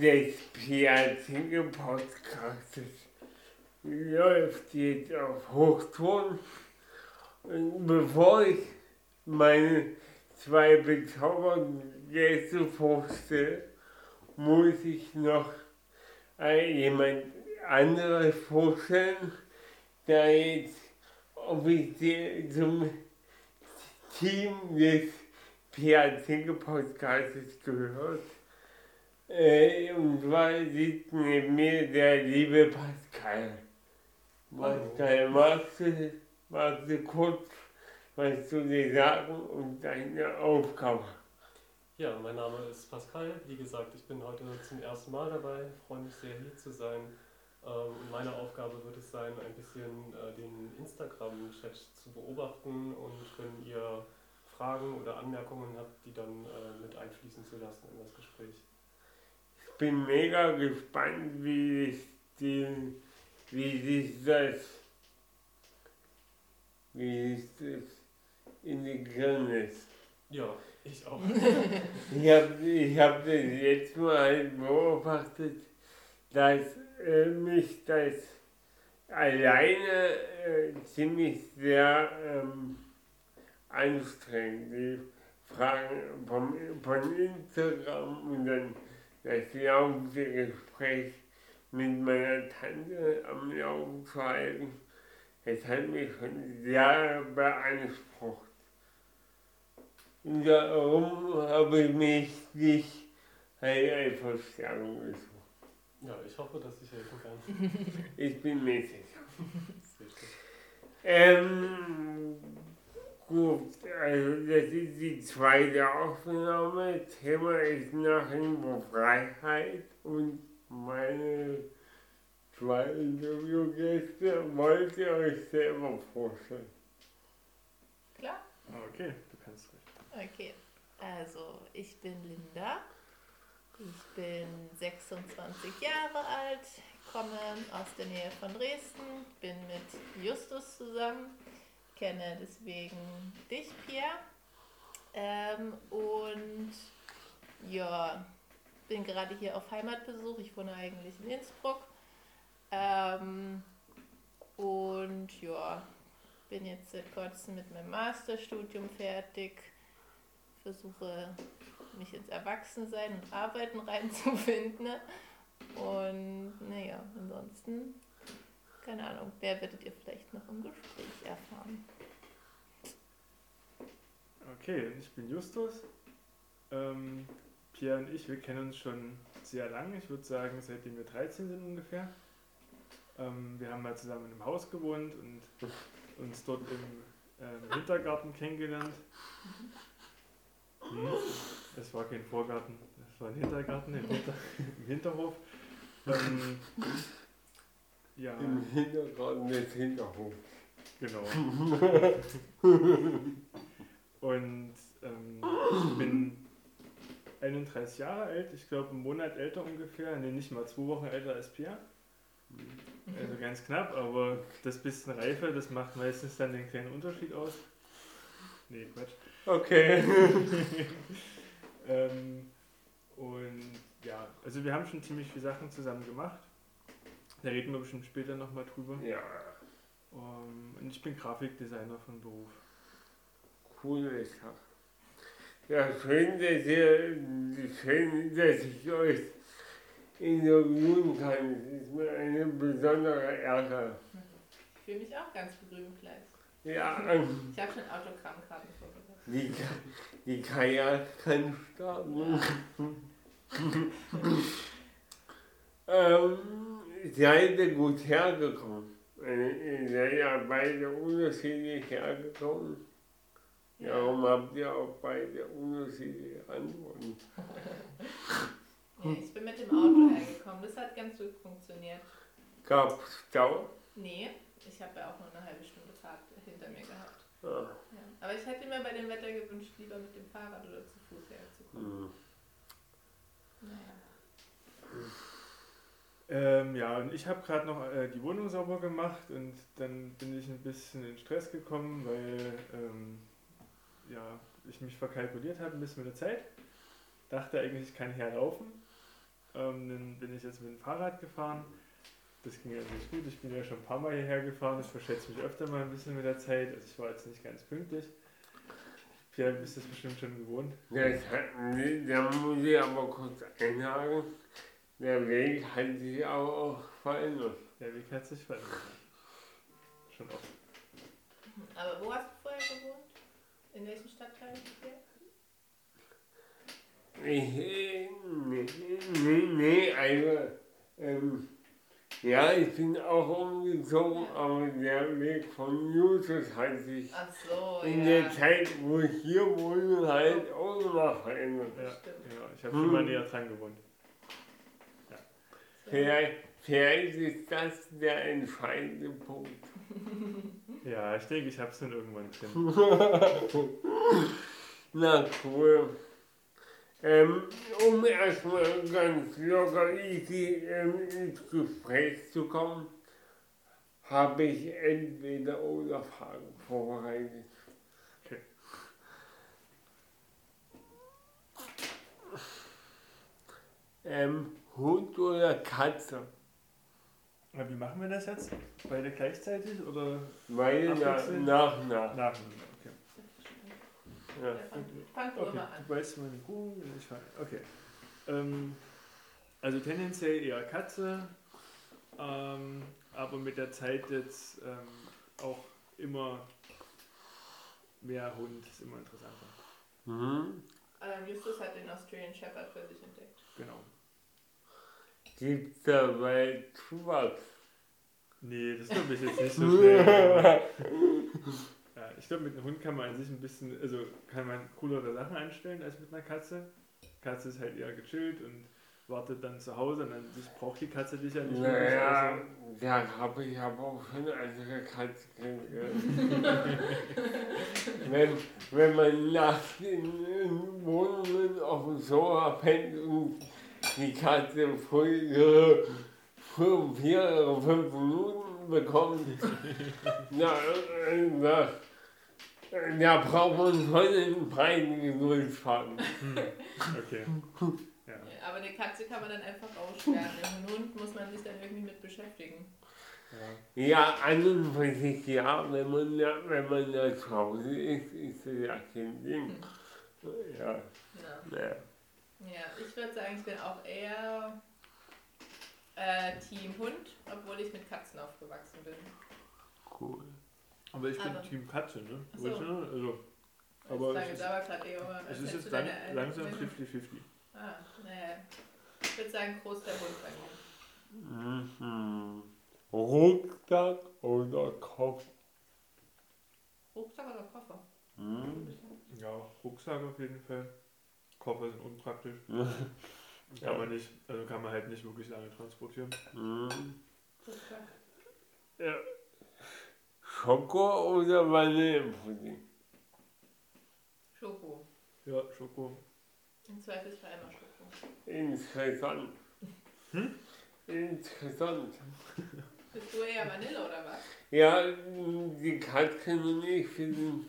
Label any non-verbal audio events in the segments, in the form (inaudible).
Des Piazzinger Podcastes läuft jetzt auf Hochton. Und bevor ich meine zwei bezaubernden Gäste vorstelle, muss ich noch jemand anderes vorstellen, der jetzt offiziell zum Team des PAC Podcasts gehört. Äh, und zwar sitzt neben mir der liebe Pascal. Pascal, magst du, magst du kurz was zu dir sagen und deine Aufgabe? Ja, mein Name ist Pascal. Wie gesagt, ich bin heute zum ersten Mal dabei. Freue mich sehr, hier zu sein. Ähm, meine Aufgabe wird es sein, ein bisschen äh, den Instagram-Chat zu beobachten und wenn ihr Fragen oder Anmerkungen habt, die dann äh, mit einfließen zu lassen in das Gespräch. Ich bin mega gespannt, wie es die, wie sich das, wie es das integrieren ist. Ja, ich auch. (laughs) ich habe ich hab das jetzt mal beobachtet, dass äh, mich das alleine äh, ziemlich sehr ähm, anstrengend. Die Fragen vom, von Instagram und dann das laufende Gespräch mit meiner Tante am Laufen zu halten, das hat mich schon sehr beansprucht. Und darum habe ich mich nicht eine Verstärkung gesucht. Ja, ich hoffe, dass ich helfen kann. (laughs) ich bin mir sicher. Ähm, gut, also das ist die zweite Aufnahme. Thema ist nach wie Freiheit und meine zwei Interviewgäste wollt ihr euch selber vorstellen. Klar. Okay, du kannst ruhig. Okay, also ich bin Linda. Ich bin 26 Jahre alt, komme aus der Nähe von Dresden, bin mit Justus zusammen, kenne deswegen dich, Pierre. Ähm, und ja, bin gerade hier auf Heimatbesuch. Ich wohne eigentlich in Innsbruck. Ähm, und ja, bin jetzt seit kurzem mit meinem Masterstudium fertig. Versuche mich ins Erwachsensein und Arbeiten reinzufinden. Ne? Und naja, ansonsten, keine Ahnung, wer werdet ihr vielleicht noch im Gespräch erfahren? Okay, ich bin Justus. Ähm, Pierre und ich, wir kennen uns schon sehr lange. Ich würde sagen, seitdem wir 13 sind ungefähr. Ähm, wir haben mal zusammen im Haus gewohnt und uns dort im ähm, Hintergarten kennengelernt. Hm, es war kein Vorgarten, es war ein Hintergarten im, Hinter im Hinterhof. Ähm, ja, Im Hintergrund des Hinterhofs. genau. (laughs) Und ähm, ich bin 31 Jahre alt, ich glaube einen Monat älter ungefähr, nee, nicht mal zwei Wochen älter als Pierre. Also ganz knapp, aber das bisschen Reife, das macht meistens dann den kleinen Unterschied aus. Nee, Quatsch. Okay. (laughs) ähm, und ja, also wir haben schon ziemlich viele Sachen zusammen gemacht. Da reden wir bestimmt später nochmal drüber. Ja, Um, und ich bin Grafikdesigner von Beruf. Coole Sache. Ja, schön, dass ihr, schön, dass ich euch interviewen kann. Es ist mir eine besondere Ehre. Ich fühle mich auch ganz berühmt gleich. Ja, ähm, Ich habe schon Autogrammkarten vorbereitet. die, die Kajak kann starten. ähm, seid ihr gut hergekommen? Äh, Ihr seid ja beide unterschiedlich hergekommen. Darum habt ihr auch beide unterschiedliche Antworten. Ja, ich bin mit dem Auto hergekommen. Das hat ganz gut funktioniert. Gab Stau? Nee, ich habe ja auch nur eine halbe Stunde Fahrt hinter mir gehabt. Ja. Ja. Aber ich hätte mir bei dem Wetter gewünscht, lieber mit dem Fahrrad oder zu Fuß herzukommen. Hm. Naja. Ähm, ja, und ich habe gerade noch äh, die Wohnung sauber gemacht und dann bin ich ein bisschen in Stress gekommen, weil ähm, ja, ich mich verkalkuliert habe ein bisschen mit der Zeit. Dachte eigentlich, ich kann herlaufen. Ähm, dann bin ich jetzt mit dem Fahrrad gefahren. Das ging ja nicht gut. Ich bin ja schon ein paar Mal hierher gefahren. Ich verschätze mich öfter mal ein bisschen mit der Zeit. Also ich war jetzt nicht ganz pünktlich. Pierre, du bist das bestimmt schon gewohnt. Das hat, nee, da muss ich aber kurz einhaken. Der Weg hat sich aber auch verändert. Der Weg hat sich verändert. Schon oft. Aber wo hast? In welchem Stadtteil? Ich, äh, nee, nee, nee, also, ähm, ja, ich bin auch umgezogen, aber der Weg von Justus hat sich Ach so, in ja. der Zeit, wo ich hier wohne, halt auch nochmal verändert. Ja, Stimmt. genau. Ich habe schon mal näher dran gewohnt. Vielleicht, vielleicht ist das der entscheidende Punkt. (laughs) Ja, ich denke, ich habe es dann irgendwann drin. (laughs) Na cool. Ähm, um erstmal ganz locker easy ähm, ins Gespräch zu kommen, habe ich entweder oder Fragen vorbereitet. Okay. Ähm, Hund oder Katze? Na, wie machen wir das jetzt? Beide gleichzeitig oder Beide nach, nach, nach. nacheinander? Okay. Ja. Fang, fang du Okay, immer an. du beißt meine Kuh, ich fange. Okay. Ähm, also tendenziell eher Katze, ähm, aber mit der Zeit jetzt ähm, auch immer mehr Hund, ist immer interessanter. Mhm. Ähm, Justus hat den Australian Shepherd für sich entdeckt. Genau. Gibt's dabei Zuwachs? Nee, das glaube ich jetzt nicht so (laughs) schnell. ja, ich glaube, mit einem Hund kann man an sich ein bisschen, also kann man coolere Sachen anstellen als mit einer Katze. Katze ist halt eher gechillt und wartet dann zu Hause und an sich braucht die Katze dich ja nicht wirklich, Naja, also- da habe ich aber auch schon andere Katze (laughs) wenn, wenn man nachts in, in Wohnungen auf dem Sofa pennt und die Katze ihre fünf, vier oder fünf Minuten bekommt, (laughs) na, äh, na, da braucht man schon einen breiten Geduldsfaden. Hm, Okay. Ja. Ja, aber eine Katze kann man dann einfach aussperren. Einen Hund muss man sich dann irgendwie mit beschäftigen. ja. Ja, an und für sich ja, wenn man da, wenn man da zu Hause ist, ist das ja kein Ding. Ja, Ja, ja. Ja ich würde sagen, ich bin auch eher äh, Team Hund, obwohl ich mit Katzen aufgewachsen bin. cool. Aber ich bin Aber- Team Katze, ne? Ach so. Ich, ne? Also, Aber Aber ich sage es ist- eher, es ist jetzt du lang, langsam Eltern- 50-50. Ah, naja. Ich würde sagen, groß der Hund bei mir. Mhm. Rucksack oder Kopf? Rucksack oder Koffer? Mhm. Ja, Rucksack auf jeden Fall. Koffer sind unpraktisch. (laughs) Ja. Kann man nicht, also kann man halt nicht wirklich lange transportieren. Mhm. Rucksack. Schoko oder Vanillepudding? Schoko. Ja, Schoko. Im Zweifelsfall immer Schoko. Interessant. Hm? Interessant. Bist du eher Vanille oder was? Ja, die Katze und ich sind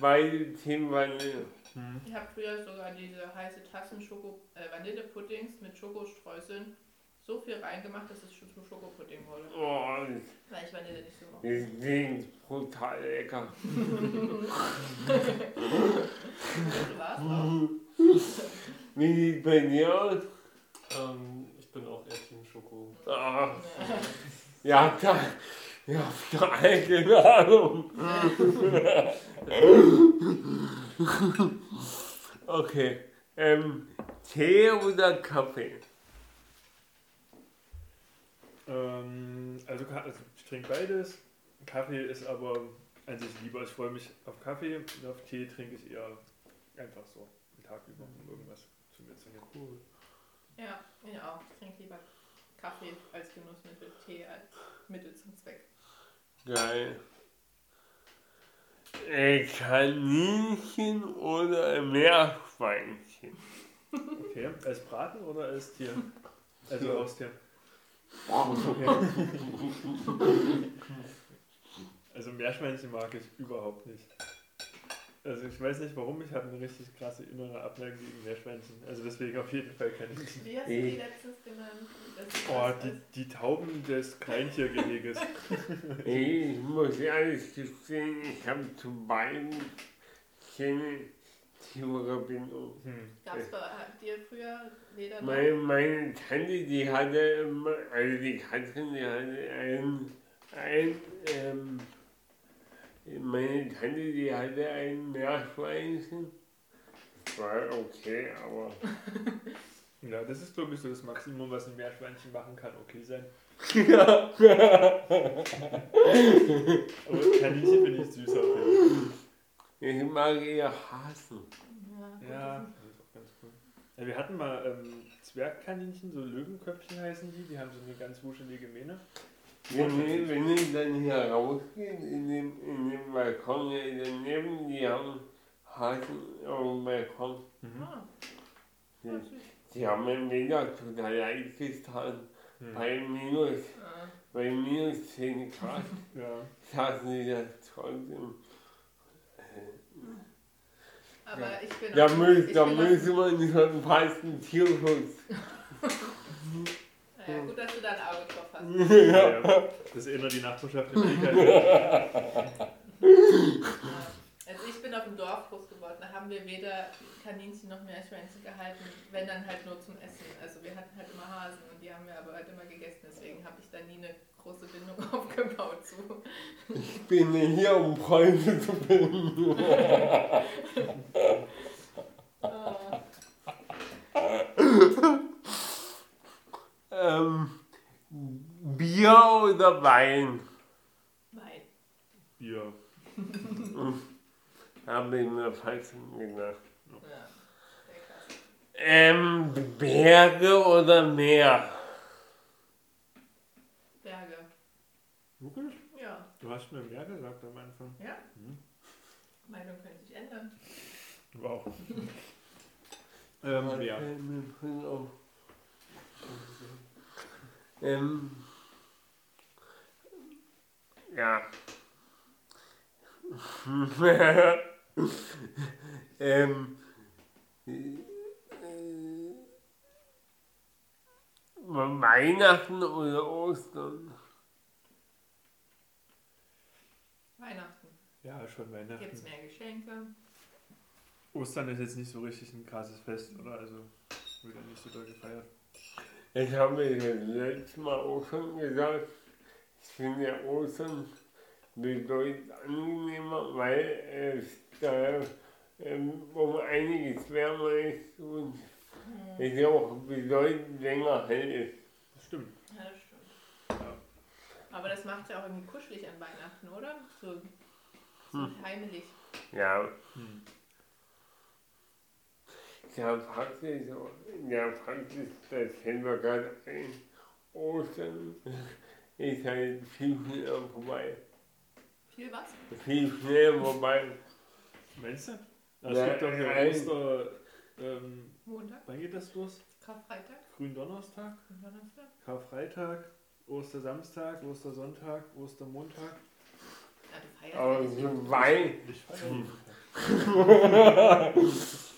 beide Team Vanille. Hm. Ich habe früher sogar diese heiße Tassen Schoko, äh, Vanillepuddings mit Schokostreuseln so viel reingemacht, dass es schon zu Schokopudding wurde. Oh, Weil ich Vanille nicht so mag. das klingt brutal lecker. Du warst auch. (laughs) Wie sieht bei dir aus? Ähm, ich bin auch eher Team Schoko. Ah, ja, da, ja, (laughs) keine Ahnung. (laughs) (laughs) Okay. Ähm, Tee oder Kaffee? Ähm, also, also ich trinke beides. Kaffee ist aber an sich lieber. Ich freue mich auf Kaffee und auf Tee trinke ich eher einfach so den Tag über, um irgendwas zu mir zu nehmen. Cool. Ja, ich auch. Ich trinke lieber Kaffee als Genussmittel, Tee als Mittel zum Zweck. Geil. Ein Kaninchen oder ein Meerschweinchen? Okay, als Braten oder als Tier? Also Ja. Haustier. (laughs) Also Meerschweinchen mag ich überhaupt nicht. Also ich weiß nicht warum, ich habe eine richtig krasse innere Abneigung gegen Meerschweinchen. Also deswegen auf jeden Fall Kaninchen. Wie hast du die letztens genannt? Oh, was- die, die Tauben des Kleintiergeheges. (laughs) Ich muss ehrlich gestehen, ich habe zu beiden keine tiefere Bindung. Hm. Gab's bei dir früher Leder? Meine, meine Tante, die hatte immer, also die Katrin, die hatte ein, ein, ähm, meine Tante, die hatte ein Meerschweinchen. Das war okay, aber (laughs) Ja, das ist glaube ich so das Maximum, was ein Meerschweinchen machen kann, okay sein. ja. (laughs) Aber Kaninchen finde ich süß auf jeden ich mag eher Hasen. Ja, das ist auch ganz cool. Ja, wir hatten mal ähm, Zwergkaninchen, so Löwenköpfchen heißen die, die haben so eine ganz wuschelige Mähne. Wenn ich, wenn ich dann hier rausgehe, in dem, in dem Balkon hier daneben, die haben Hasen auf dem Balkon. Mhm. Ah, Die, haben mir mega total leid getan. Hm. Bei minus, Ah. bei minus 10 Grad (laughs) Ja. saßen die da trotzdem. Aber ich bin Da, auch- müß, ich da müsste man schon fast einen Tierschutz. (laughs) Naja, gut, dass du da ein Auge drauf hast. Ja. (laughs) ja. Das ist eher nur die Nachbarschaft im Weg. (laughs) Also ich bin auf dem Dorf groß geworden, da haben wir weder Kaninchen noch Meerschweinchen gehalten, wenn dann halt nur zum Essen. Also wir hatten halt immer Hasen und die haben wir aber halt immer gegessen, deswegen habe ich da nie eine große Bindung (laughs) aufgebaut zu. Ich bin hier, um Freunde zu finden. Ah, ähm, Bier oder Wein? Nein. Bier. (laughs) Habe ich mir falsch gedacht. Ja. Ähm, Berge oder Meer? Berge. Wirklich? Ja. Du hast mir mehr gesagt am Anfang. Ja? Mhm. Meinung könnte sich ändern. Wow. (laughs) ähm, ja. Fällt mir voll auf. Ähm, ja. (laughs) ähm, äh, Weihnachten oder Ostern? Weihnachten. Ja, schon Gibt es Weihnachten. mehr Geschenke? Ostern ist jetzt nicht so richtig ein krasses Fest, oder? Also wird ja nicht so doll gefeiert. Ich habe ja das letzte Mal auch schon gesagt, ich finde Ostern bedeutend angenehmer, weil es da ähm, um einiges wärmer ist und es ja auch bedeutend länger hell ist. Das stimmt. Ja, das stimmt. Ja. Aber das macht ja auch irgendwie kuschelig an Weihnachten, oder? So, so heimelig. Ja, Hm. Ja praktisch, ja praktisch, das fällt mir gerade ein, Ostern ist halt viel schneller vorbei. Viel was? Viel schneller vorbei. Meinst du? Also Ja, es gibt doch hier ein- Oster. Ähm, Montag, wann geht das los? Karfreitag, Gründonnerstag, Donnerstag. Karfreitag, Ostersamstag, Ostersonntag, Ostermontag. Ja, du feierst Aber so. Wein, Ich feiere. (laughs)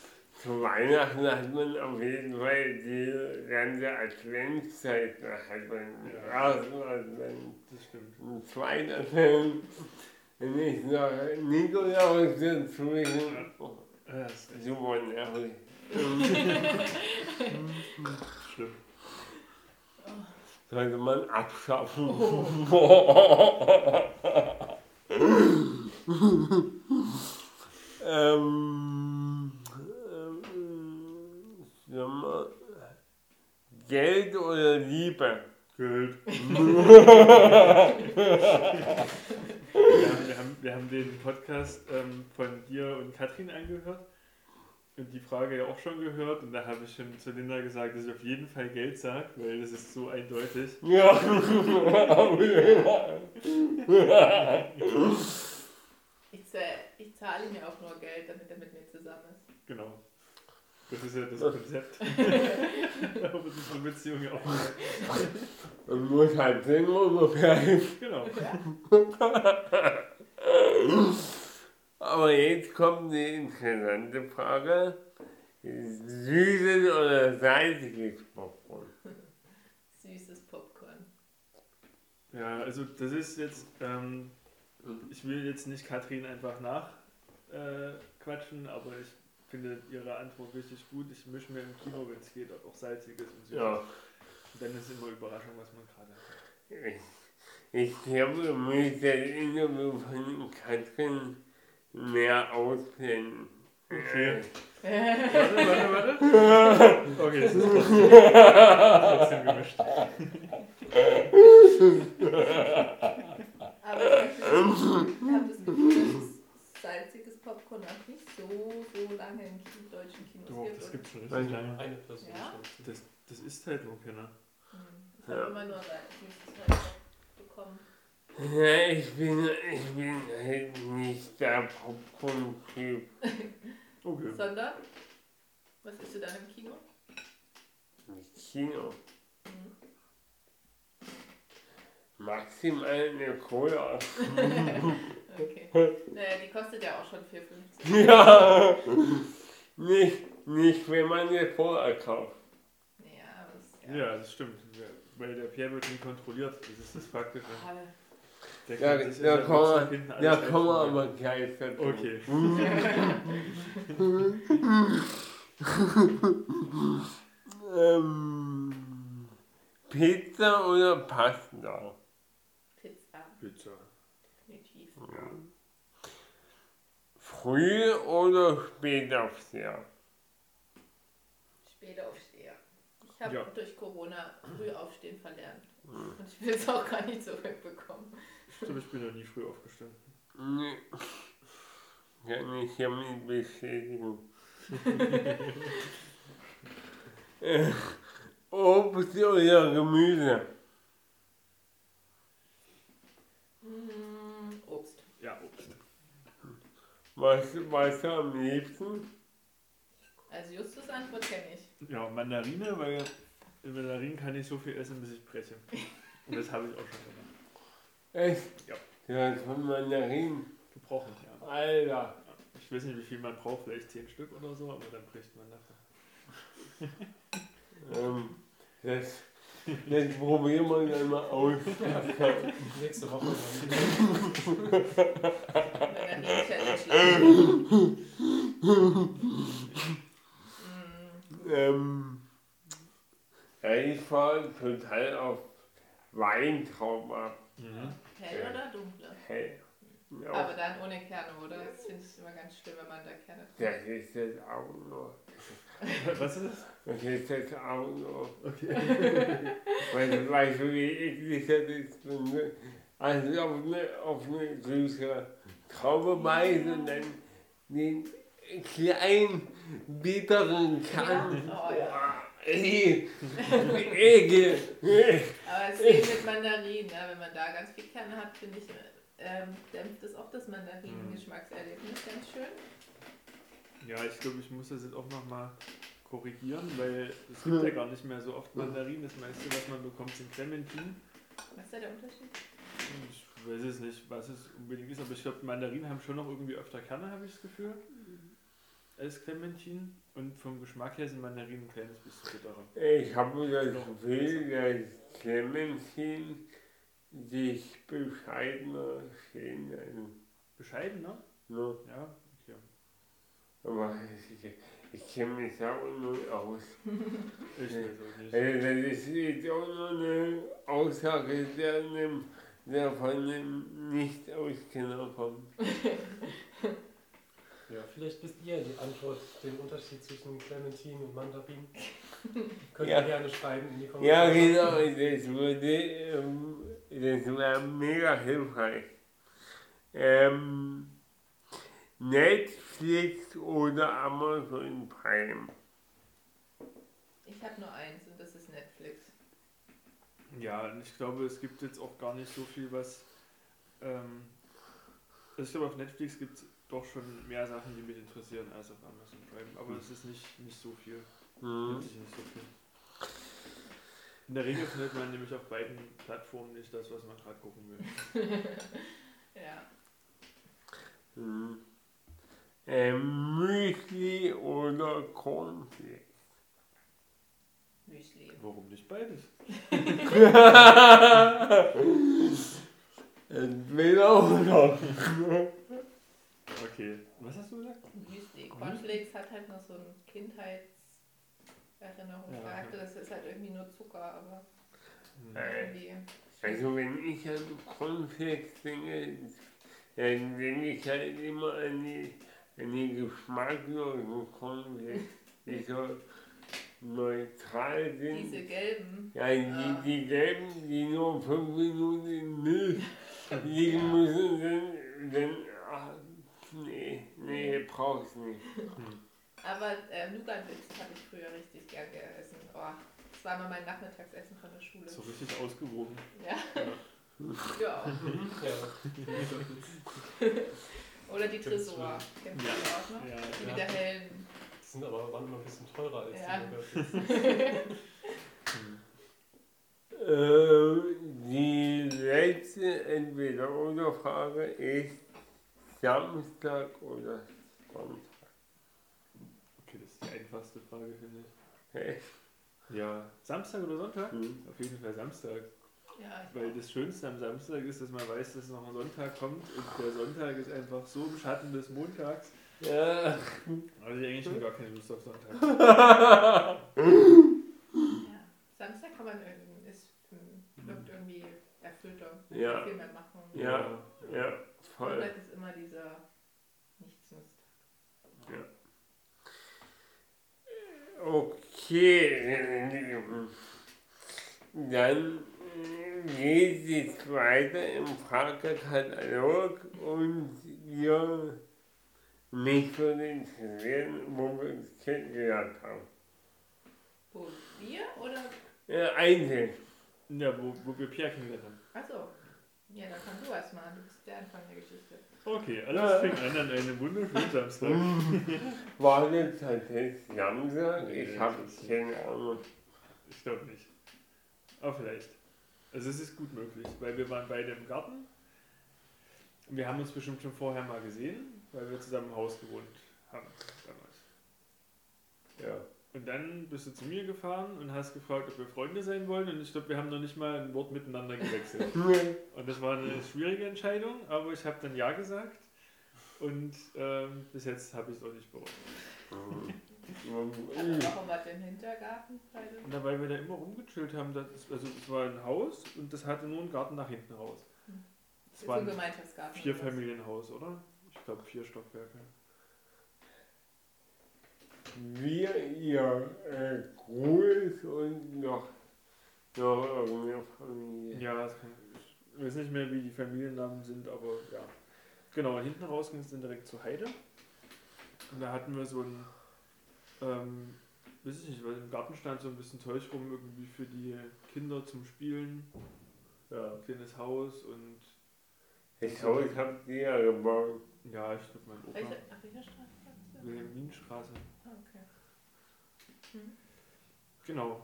Zu Weihnachten hat man auf jeden Fall die ganze Adventszeit. Da hat man den Ja. ersten Advent, den zweiten Advent, nicht noch Nikolaus dazwischen. Oh, Ja, das ist echt super nervig. schlimm. Sollte man abschaffen. (laughs) (laughs) ähm, Geld oder Liebe? Geld. (laughs) wir, haben, wir, haben, wir haben den Podcast ähm, von dir und Katrin angehört und die Frage ja auch schon gehört und da habe ich schon zu Linda gesagt, dass ich auf jeden Fall Geld sage, weil das ist so eindeutig. Ja. (laughs) Ich, zahl- ich zahle mir auch nur Geld, damit er mit mir zusammen ist. Genau. Das ist ja das Konzept. Warum ist unsere Beziehung ja auch. (laughs) Man muss halt sehen, ungefähr. Genau. (laughs) Aber jetzt kommt die interessante Frage. Süßes oder salziges Popcorn? Süßes Popcorn. Ja, also das ist jetzt, ähm, ich will jetzt nicht Katrin einfach nachquatschen, äh, quatschen, aber ich finde ihre Antwort richtig gut. Ich mische mir im Kino, wenn es geht, auch salziges und süßes. Ja. Und dann ist immer Überraschung, was man gerade hat. Ich, ich glaube, mich das Interview von Katrin mehr ausblenden. Okay. Warte, warte, warte. (laughs) Okay, es ist trotzdem, (laughs) trotzdem gemischt. Aber ich habe das Gefühl, dass salziges Popcorn noch nicht so, so lange in Ki- deutschen Kinos Doch, gibt. das gibt schon Weiß richtig ich lange. Eine Person. Ja? schon. Das, das ist halt nur keiner. Ich Ja. habe immer nur süßes halt bekommen. Ja, ich bin, ich bin halt nicht der Popcorn-Typ. (laughs) Okay. Sondern, was isst du dann im Kino? im Kino. Hm. Maximal eine Cola. (laughs) Okay. Naja, die kostet ja auch schon 4,50. (laughs) ja. Nicht, nicht, wenn man eine vorher kauft. Ja, das Ja, das stimmt. Ja, Weil der Pierre wird nie kontrolliert. Das ist das Faktische. Der Ja, hinten alles Da kommen wir reinschmuggeln. aber gleich dazu. Okay. (laughs) Ähm, Pizza oder Pasta? Pizza, Pizza. definitiv. Ja. Früh oder spät aufstehen? Später aufsteher. Ich habe Ja. durch Corona früh aufstehen verlernt. Und ich will es auch gar nicht zurückbekommen. Stimmt, ich bin noch nie früh aufgestanden. Nee. Kann ich hiermit bestätigen. äh, (laughs) Obst oder Gemüse? Mm, Obst. Ja, Obst. Was, was du am liebsten? Also Justus Antwort kenne ich. Ja, Mandarine, weil in Mandarinen kann ich so viel essen, bis ich breche. Und das habe ich auch schon gemacht. Echt? Ja. Ja, von Mandarinen. Gebrochen, ja. Alter. Ja. Ich weiß nicht, wie viel man braucht, vielleicht 10 Stück oder so, aber dann bricht man nachher. (laughs) Ähm, das, das probieren wir dann mal aus. Nächste Woche. (laughs) Mandarinen-Challenge. (laughs) ähm, ja, ich fahre total auf Weintrauben ab. hell oder dunkle? Hey. Ja, Aber dann ohne Kerne, oder? Das finde ich immer ganz schlimm, wenn man da Kerne drin das ist das auch noch. (laughs) Was ist das? Das ist das auch noch. Okay. Weißt du, weißt du wie eklig das ist? Also auf eine, auf eine süße Traube beißt und dann den kleinen, bitteren Kern. Ja. Oh, ja. Ey, Ekel. Aber es geht mit Mandarinen, ne? wenn man da ganz viel Kerne hat, finde ich, ähm, dämpft es auch das Mandarinen-Geschmackserlebnis ganz schön. Ja, ich glaube, ich muss das jetzt auch nochmal korrigieren, weil es gibt ja gar nicht mehr so oft Mandarinen. Das meiste, was man bekommt, sind Clementinen. Was ist da der Unterschied? Ich weiß es nicht, was es unbedingt ist, aber ich glaube, Mandarinen haben schon noch irgendwie öfter Kerne, habe ich das Gefühl, als Clementinen. Und vom Geschmack her sind Mandarinen ein kleines bisschen bitterer. Ich habe das Gefühl, dass Clementin sich bescheidener stehen lassen. Bescheiden, ne? Ne? Ja, okay. Aber ich, ich kenne mich da auch nur aus. Ich weiß auch nicht. Also das ist jetzt auch nur eine Aussage, der, einem, der von einem Nicht-Auskenner kommt. (laughs) Ja, vielleicht wisst ihr die Antwort, den Unterschied zwischen Clementin und Mandarin. (laughs) Könnt Ja. ihr gerne schreiben in die Ja, Kommentare. genau, das würde, ähm, das wäre mega hilfreich. Ähm, Netflix oder Amazon Prime. Ich habe nur eins und das ist Netflix. Ja, und ich glaube, es gibt jetzt auch gar nicht so viel, was. Ähm, also ich glaube, auf Netflix gibt es doch schon mehr Sachen, die mich interessieren, als auf Amazon Prime. Aber es ist nicht, nicht so viel. Hm. Wirklich nicht so viel. In der Regel findet man nämlich auf beiden Plattformen nicht das, was man gerade gucken will. (laughs) Ja. Hm. Ähm, Müsli oder Cornflakes. Müsli. Warum nicht beides? (laughs) Entweder oder. (laughs) Okay. Was hast du gesagt? Müsli. Cornflakes hat halt noch so einen Kindheitserinnerungscharakter. Ja. Das ist halt irgendwie nur Zucker, aber. Äh. irgendwie. Also wenn ich an Cornflakes denke, dann denke ich halt immer an die, an die geschmacklosen Cornflakes, die so neutral sind. Diese gelben. Ja, die, Ah. die gelben, die nur fünf Minuten in Milch (laughs) liegen müssen, dann, dann nee, nee, brauch's nicht. (laughs) Aber äh, Nougat-Witz habe ich früher richtig gern gegessen. Oh, das war immer mein Nachmittagsessen von der Schule. So richtig ausgewogen. Ja. ja. (laughs) Ja. (laughs) Oder die Tresor. Kennst du Ja. die auch noch? Ja, Die ja. mit der hellen. Die sind aber waren immer ein bisschen teurer als Ja. die. Äh, die letzte Entweder-Oder-Frage ist Samstag oder Sonntag. Okay, das ist die einfachste Frage, finde ich. Hä? Ja. Samstag oder Sonntag? Hm. Auf jeden Fall Samstag. Ja, Weil das Schönste am Samstag ist, dass man weiß, dass noch ein Sonntag kommt und der Sonntag ist einfach so im Schatten des Montags. Ja. Also ich eigentlich schon gar keine Lust auf Sonntag. (laughs) Ja. Samstag kann man irgendwie, ist, wirkt irgendwie erfüllter. Ja. viel mehr machen. Ja. ja, voll. Immer dieser Nichtsnust. Okay, dann geht es weiter im Fragekatalog und wir mich würde interessieren, wo wir uns kennengelernt haben. Wo, wir oder? Äh, einzeln. Ja, wo, wo wir Pierre kennengelernt haben. Achso. Ja, dann kannst du erst mal. Du bist der Anfang der Geschichte. Okay, alles fing an an einem wunderschönen Samstag. (laughs) War das tatsächlich Samstag? Ich habe keine Ahnung. Ich glaube nicht. Aber vielleicht. Also es ist gut möglich, weil wir waren beide im Garten. Wir haben uns bestimmt schon vorher mal gesehen, weil wir zusammen im Haus gewohnt haben damals. Ja. Und dann bist du zu mir gefahren und hast gefragt, ob wir Freunde sein wollen. Und ich glaube, wir haben noch nicht mal ein Wort miteinander gewechselt. (laughs) Und das war eine schwierige Entscheidung, aber ich habe dann Ja gesagt. Und ähm, bis jetzt habe ich es auch nicht bereut. Warum ihr im Hintergarten beide? Und weil wir da immer rumgechillt haben, das, also es war ein Haus und das hatte nur einen Garten nach hinten raus. Es Ist war ein ein Gemeinschaftsgarten. vier oder was? Familienhaus, oder? Ich glaube vier Stockwerke. Wir, ihr äh, Gruß und noch, noch irgendeine Familie. Ja, das kann, ich weiß nicht mehr, wie die Familiennamen sind, aber ja. Genau, hinten raus ging es dann direkt zur Heide. Und da hatten wir so ein, ähm, weiß ich nicht, weil im Garten stand so ein bisschen Zeug rum, irgendwie für die Kinder zum Spielen. Ja. Ein kleines Haus und Das Haus habt ihr ja gebaut. ja, ich glaube mein Opa. Welche, auf welcher Straße? Wilhelminstraße. Okay. Genau.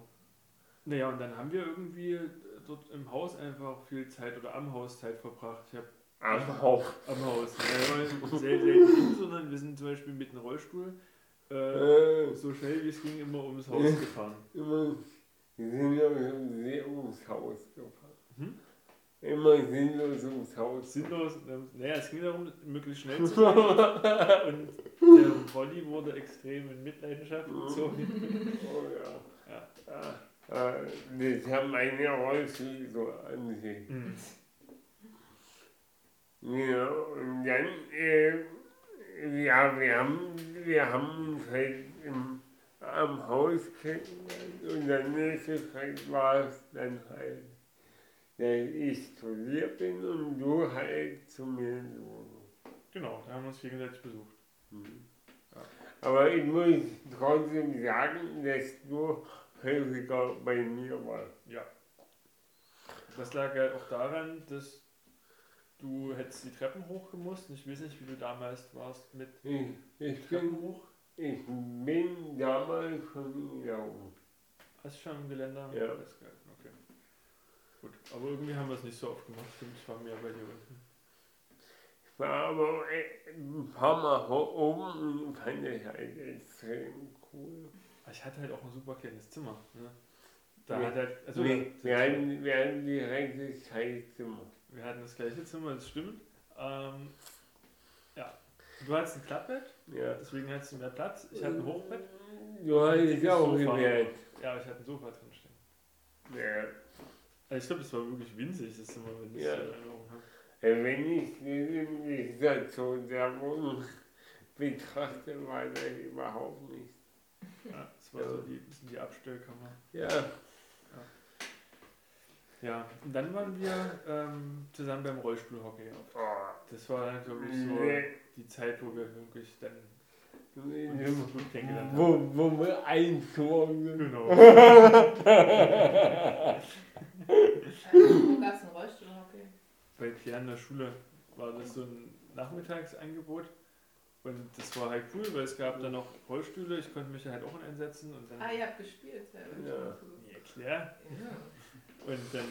Naja, und dann haben wir irgendwie dort im Haus einfach viel Zeit oder am Haus Zeit verbracht. Ich habe Am Haus. am Haus. Ja, sehr selten sondern wir sind zum Beispiel mit einem Rollstuhl äh, Äh, so schnell wie es ging immer ums Haus gefahren. immer, wir sind ja sehr ums Haus gefahren. Hm? Immer sinnlos ums Haus. Sinnlos, naja, es ging darum, möglichst schnell zu (laughs) fahren. Und der Rolli wurde extrem in Mitleidenschaft gezogen. Oh ja. Ja. Ah, das haben meine Rollstuhl so an sich. Mhm. Ja, und dann, äh, ja, wir haben, wir haben uns halt im am Haus kennengelernt und der nächste Schritt war es dann halt, dass ich zu dir bin und du halt zu mir. Genau, da haben wir uns gegenseitig besucht. Mhm. Ja. Aber ich muss trotzdem sagen, dass du häufiger bei mir warst. Ja. Das lag halt auch daran, dass du hättest die Treppen hochgemusst. Ich weiß nicht, wie du damals warst mit Ich, ich, Treppen bin, hoch. ich bin damals schon gelaufen. Hast du schon im Geländer Ja. festgehalten? Okay. Gut, aber irgendwie haben wir es nicht so oft gemacht. Stimmt, ich war mehr bei dir unten. Ich war aber ein paar Mal oben und fand es halt extrem cool. Ich hatte halt auch ein super kleines Zimmer. Ne? Da Ja. hat halt, also wir, da- wir, hatten, wir hatten direkt das Scheißzimmer. wir hatten das gleiche Zimmer, das stimmt. Ähm, ja. Du hattest ein Klappbett, Ja. deswegen hattest du mehr Platz. Ich hatte ein Hochbett. Du es dickes auch Sofa. gewählt. Ja, aber ich hatte ein Sofa drin stehen. Ja. Ich glaube, das war wirklich winzig, das Zimmer, wenn ich Ja. so in Erinnerung habe. Wenn ich die Situation der Wohnung betrachte, war das überhaupt nicht. Ja, das war Ja. so die, bisschen die Abstellkammer. Ja, Ja, und dann waren wir ähm, zusammen beim Rollstuhlhockey. oh, Das war dann, glaube ich, so nee. die Zeit, wo wir wirklich dann uns gut kennengelernt haben. wo, wo wir einzogen. Genau. (laughs) Wo gab es einen Rollstuhlhockey? Bei Claire in der Schule war das so ein Nachmittagsangebot. Und das war halt cool, weil es gab dann noch Rollstühle, ich konnte mich halt auch einsetzen und dann. Ah, ihr habt gespielt. Ja. Ja. Ja, Claire. Ja. Und dann,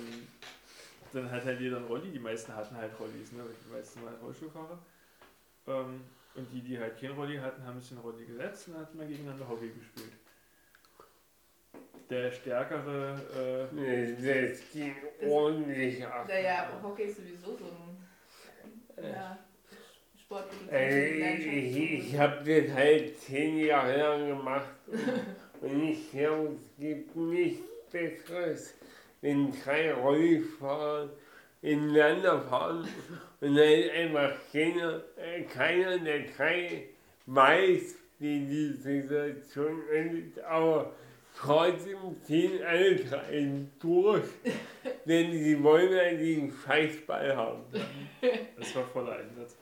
dann hat halt jeder ein Rolli, die meisten hatten halt Rollis, ne? weil die meisten waren Rollstuhlfahrer. Ähm, und die, die halt kein Rolli hatten, haben sich in Rolli gesetzt und hatten mal gegeneinander Hockey gespielt. Der stärkere, äh, Das ging ordentlich ab. Naja, Hockey ist sowieso so ein ja, Sport, Äh, ich ich habe das halt zehn Jahre lang gemacht und ich glaube, es gibt nichts Besseres, wenn drei Rollifahrer ineinander fahren und dann einfach keiner, äh, keiner der drei weiß, wie die Situation endet, aber trotzdem ziehen alle drei durch, denn sie wollen ja den Scheißball haben. das war voller Einsatz.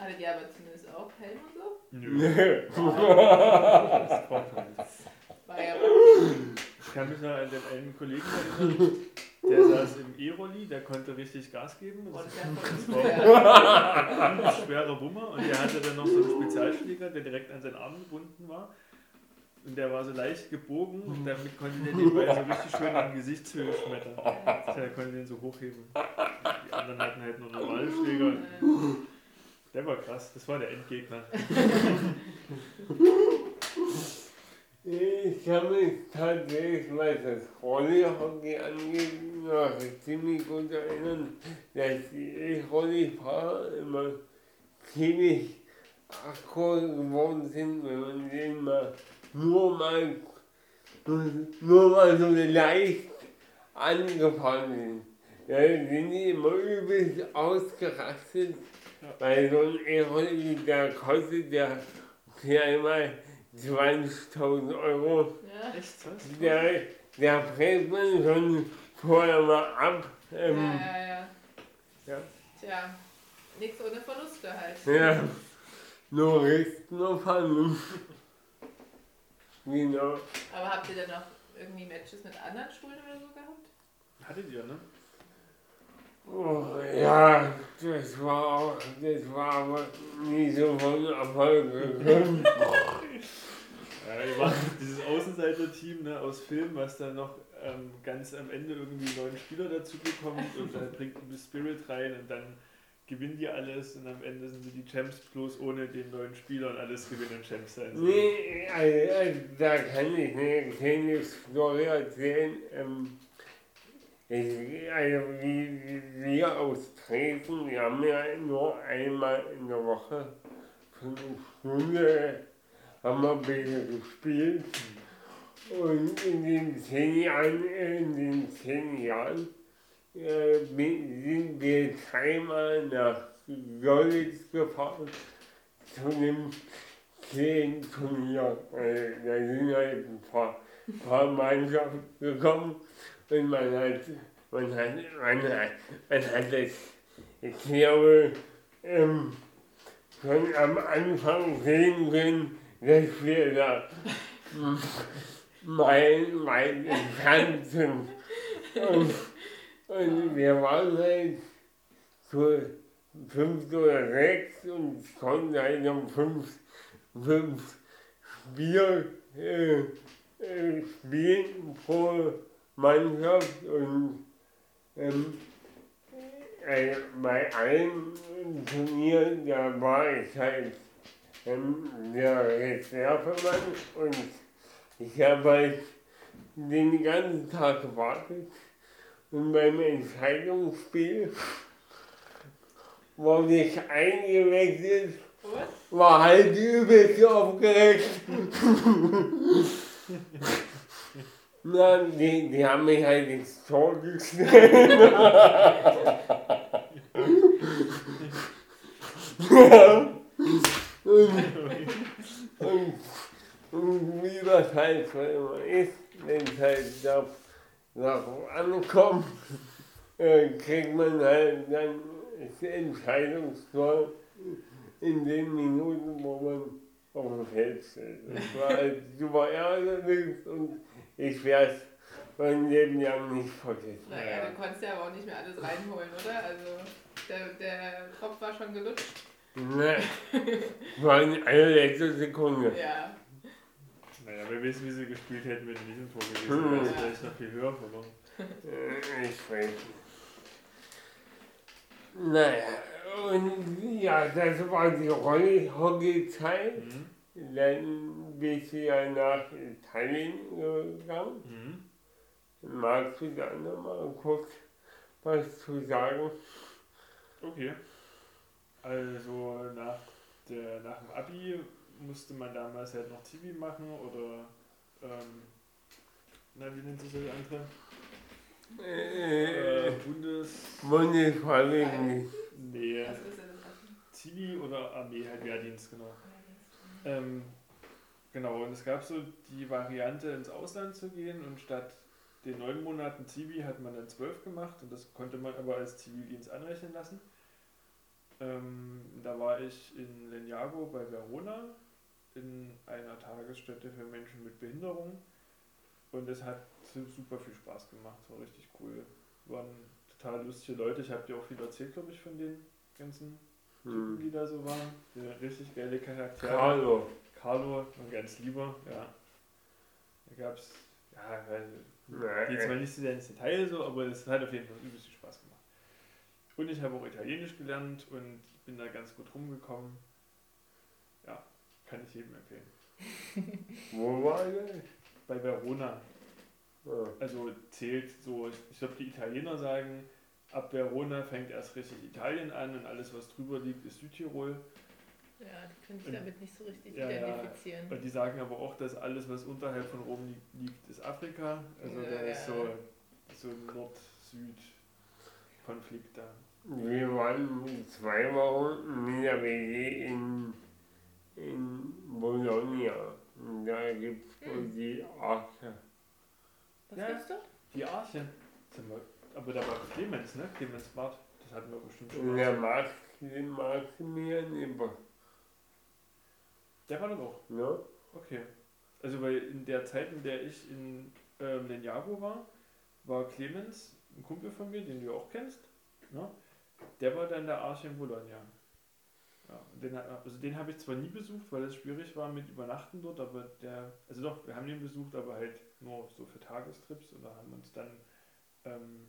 Hattet ihr aber zumindest auch Helm und so? Nö, das braucht man nicht. War ja Ich kann mich noch an den einen Kollegen erinnern, der saß im E-Rolli, der konnte richtig Gas geben. oh, Das war- ein schwerer Bummer und der hatte dann noch so einen Spezialschläger, der direkt an seinen Arm gebunden war. Und der war so leicht gebogen und damit konnte der den Ball so (laughs) richtig schön in Gesichtshöhe schmettern. Der konnte den so hochheben. Die anderen hatten halt nur normale Schläger. Der war krass, das war der Endgegner. Ich kann mich tatsächlich, was das Rolli-Hockey angeht, noch ziemlich gut erinnern, dass die Rollifahrer immer ziemlich akkur geworden sind, wenn man den mal nur mal, nur mal so leicht angefahren sind. Ja, sind die immer übelst ausgerastet, Ja. weil so ein E-Rolli, der kostet ja einmal 20.000 Euro. Ja. Echt was? Der, der fällt man schon vorher mal ab. Ja, Ähm, ja, ja. Ja. Tja, nichts ohne Verluste halt. ja. Nur Rest, nur Vernunft. Genau. Aber habt ihr dann noch irgendwie Matches mit anderen Schulen oder so gehabt? Hattet ihr, ne? Oh, ja, das war auch, das war aber nie so von Erfolg. (laughs) Ja, wir waren (laughs) dieses Außenseiter-Team ne, aus Film, was dann noch ähm, ganz am Ende irgendwie neuen Spieler dazu bekommt und dann bringt ein Spirit rein und dann gewinnen die alles und am Ende sind sie die Champs bloß ohne den neuen Spieler und alles gewinnen Champs sein. Nee, also, da kann ich eine kleine Story erzählen. Ähm, also wie, wir aus Dresden, wir haben ja nur einmal in der Woche für eine Stunde haben wir gespielt. Und in den zehn Jahren, äh, in den zehn Jahren äh, sind wir dreimal nach Görlitz gefahren zu dem Kleen-Turnier. Äh, da sind halt ein paar, paar Mannschaften gekommen und man hat, man hat, man hat, man hat das, ich glaube, ähm, schon am Anfang sehen können, dass wir da meilenweit entfernt sind. Und, und wir waren halt so fünf oder sechs und es konnte halt um fünf, fünf Spiel, äh, äh, spielen pro Mannschaft und ähm, äh, bei allen Turnieren, da war ich halt ähm, der Reservemann und ich habe halt den ganzen Tag gewartet und beim Entscheidungsspiel wurde ich eingewechselt, war halt übelst aufgeregt. Na, die, die haben mich halt ins Tor gestellt. (laughs) und, und, und wie das halt so immer ist, wenn es halt nach, nach ankommt, äh, kriegt man halt dann das Entscheidungstor in den Minuten, wo man auf dem Feld steht. Das war halt super ärgerlich und ich werde es mein Leben lang nicht vergessen. Naja, du konntest ja aber auch nicht mehr alles reinholen, oder? Also der, der Tropf war schon gelutscht. Ne, war in einer letzten Sekunde. Ja. Naja, wer weiß, wie sie gespielt hätten, wenn die nicht im Tor gewesen wären. Hm. wäre. Vielleicht noch viel höher verloren. Äh, Ich weiß nicht. Naja, und ja, das war die Rollenhockey-Zeit. Mhm. Dann bist du ja nach Italien gegangen. Mhm. Magst du da nochmal kurz was zu sagen? Okay. Also nach, der, nach dem Abi musste man damals halt noch Zivi machen oder ähm, na wie nennt sich das andere? Äh, Äh, Bundes. Bundesverlegen. Nee? Zivi oder Armee, halt Wehrdienst, genau. Ähm, genau, und es gab so die Variante ins Ausland zu gehen und statt den neun Monaten Zivi hat man dann zwölf gemacht und das konnte man aber als Zivildienst anrechnen lassen. Ähm, da war ich in Lenjago bei Verona in einer Tagesstätte für Menschen mit Behinderung und es hat su- super viel Spaß gemacht, war richtig cool. Waren total lustige Leute, ich habe dir auch viel erzählt, glaube ich, von den ganzen Typen, Hm. die da so waren. Die richtig geile Charaktere. Carlo. Carlo, ein ganz lieber, ja. Da gab es, ja, geht zwar äh, nicht so sehr ins Detail so, aber es hat auf jeden Fall übelst viel Spaß gemacht. Und ich habe auch Italienisch gelernt und bin da ganz gut rumgekommen. Ja, kann ich jedem empfehlen. (laughs) Wo war das? Bei Verona, also zählt so, ich glaube die Italiener sagen, ab Verona fängt erst richtig Italien an und alles was drüber liegt ist Südtirol. Ja, die können sich damit nicht so richtig Ja, ja. identifizieren. Und die sagen aber auch, dass alles, was unterhalb von Rom li- liegt, ist Afrika. Also Ja, da ist ja. so, so Nord-Süd-Konflikt da. Wir waren zwei Wochen mit der WG in, in Bologna. Da gibt es wohl die Arche. Was Ja. gibst du? Die Arche. Aber da war Clemens, ne? Clemens Barth. Das hatten wir bestimmt schon der Max, den Maximilian immer. Der war doch auch. Ne? Okay. Also weil in der Zeit, in der ich in ähm, Ninjago war, war Clemens, ein Kumpel von mir, den du auch kennst, ne? der war dann der Arche in Bologna. Ja, den, hat- also den habe ich zwar nie besucht, weil es schwierig war mit Übernachten dort, aber der, also doch, wir haben den besucht, aber halt nur so für Tagestrips und da haben wir uns dann ähm,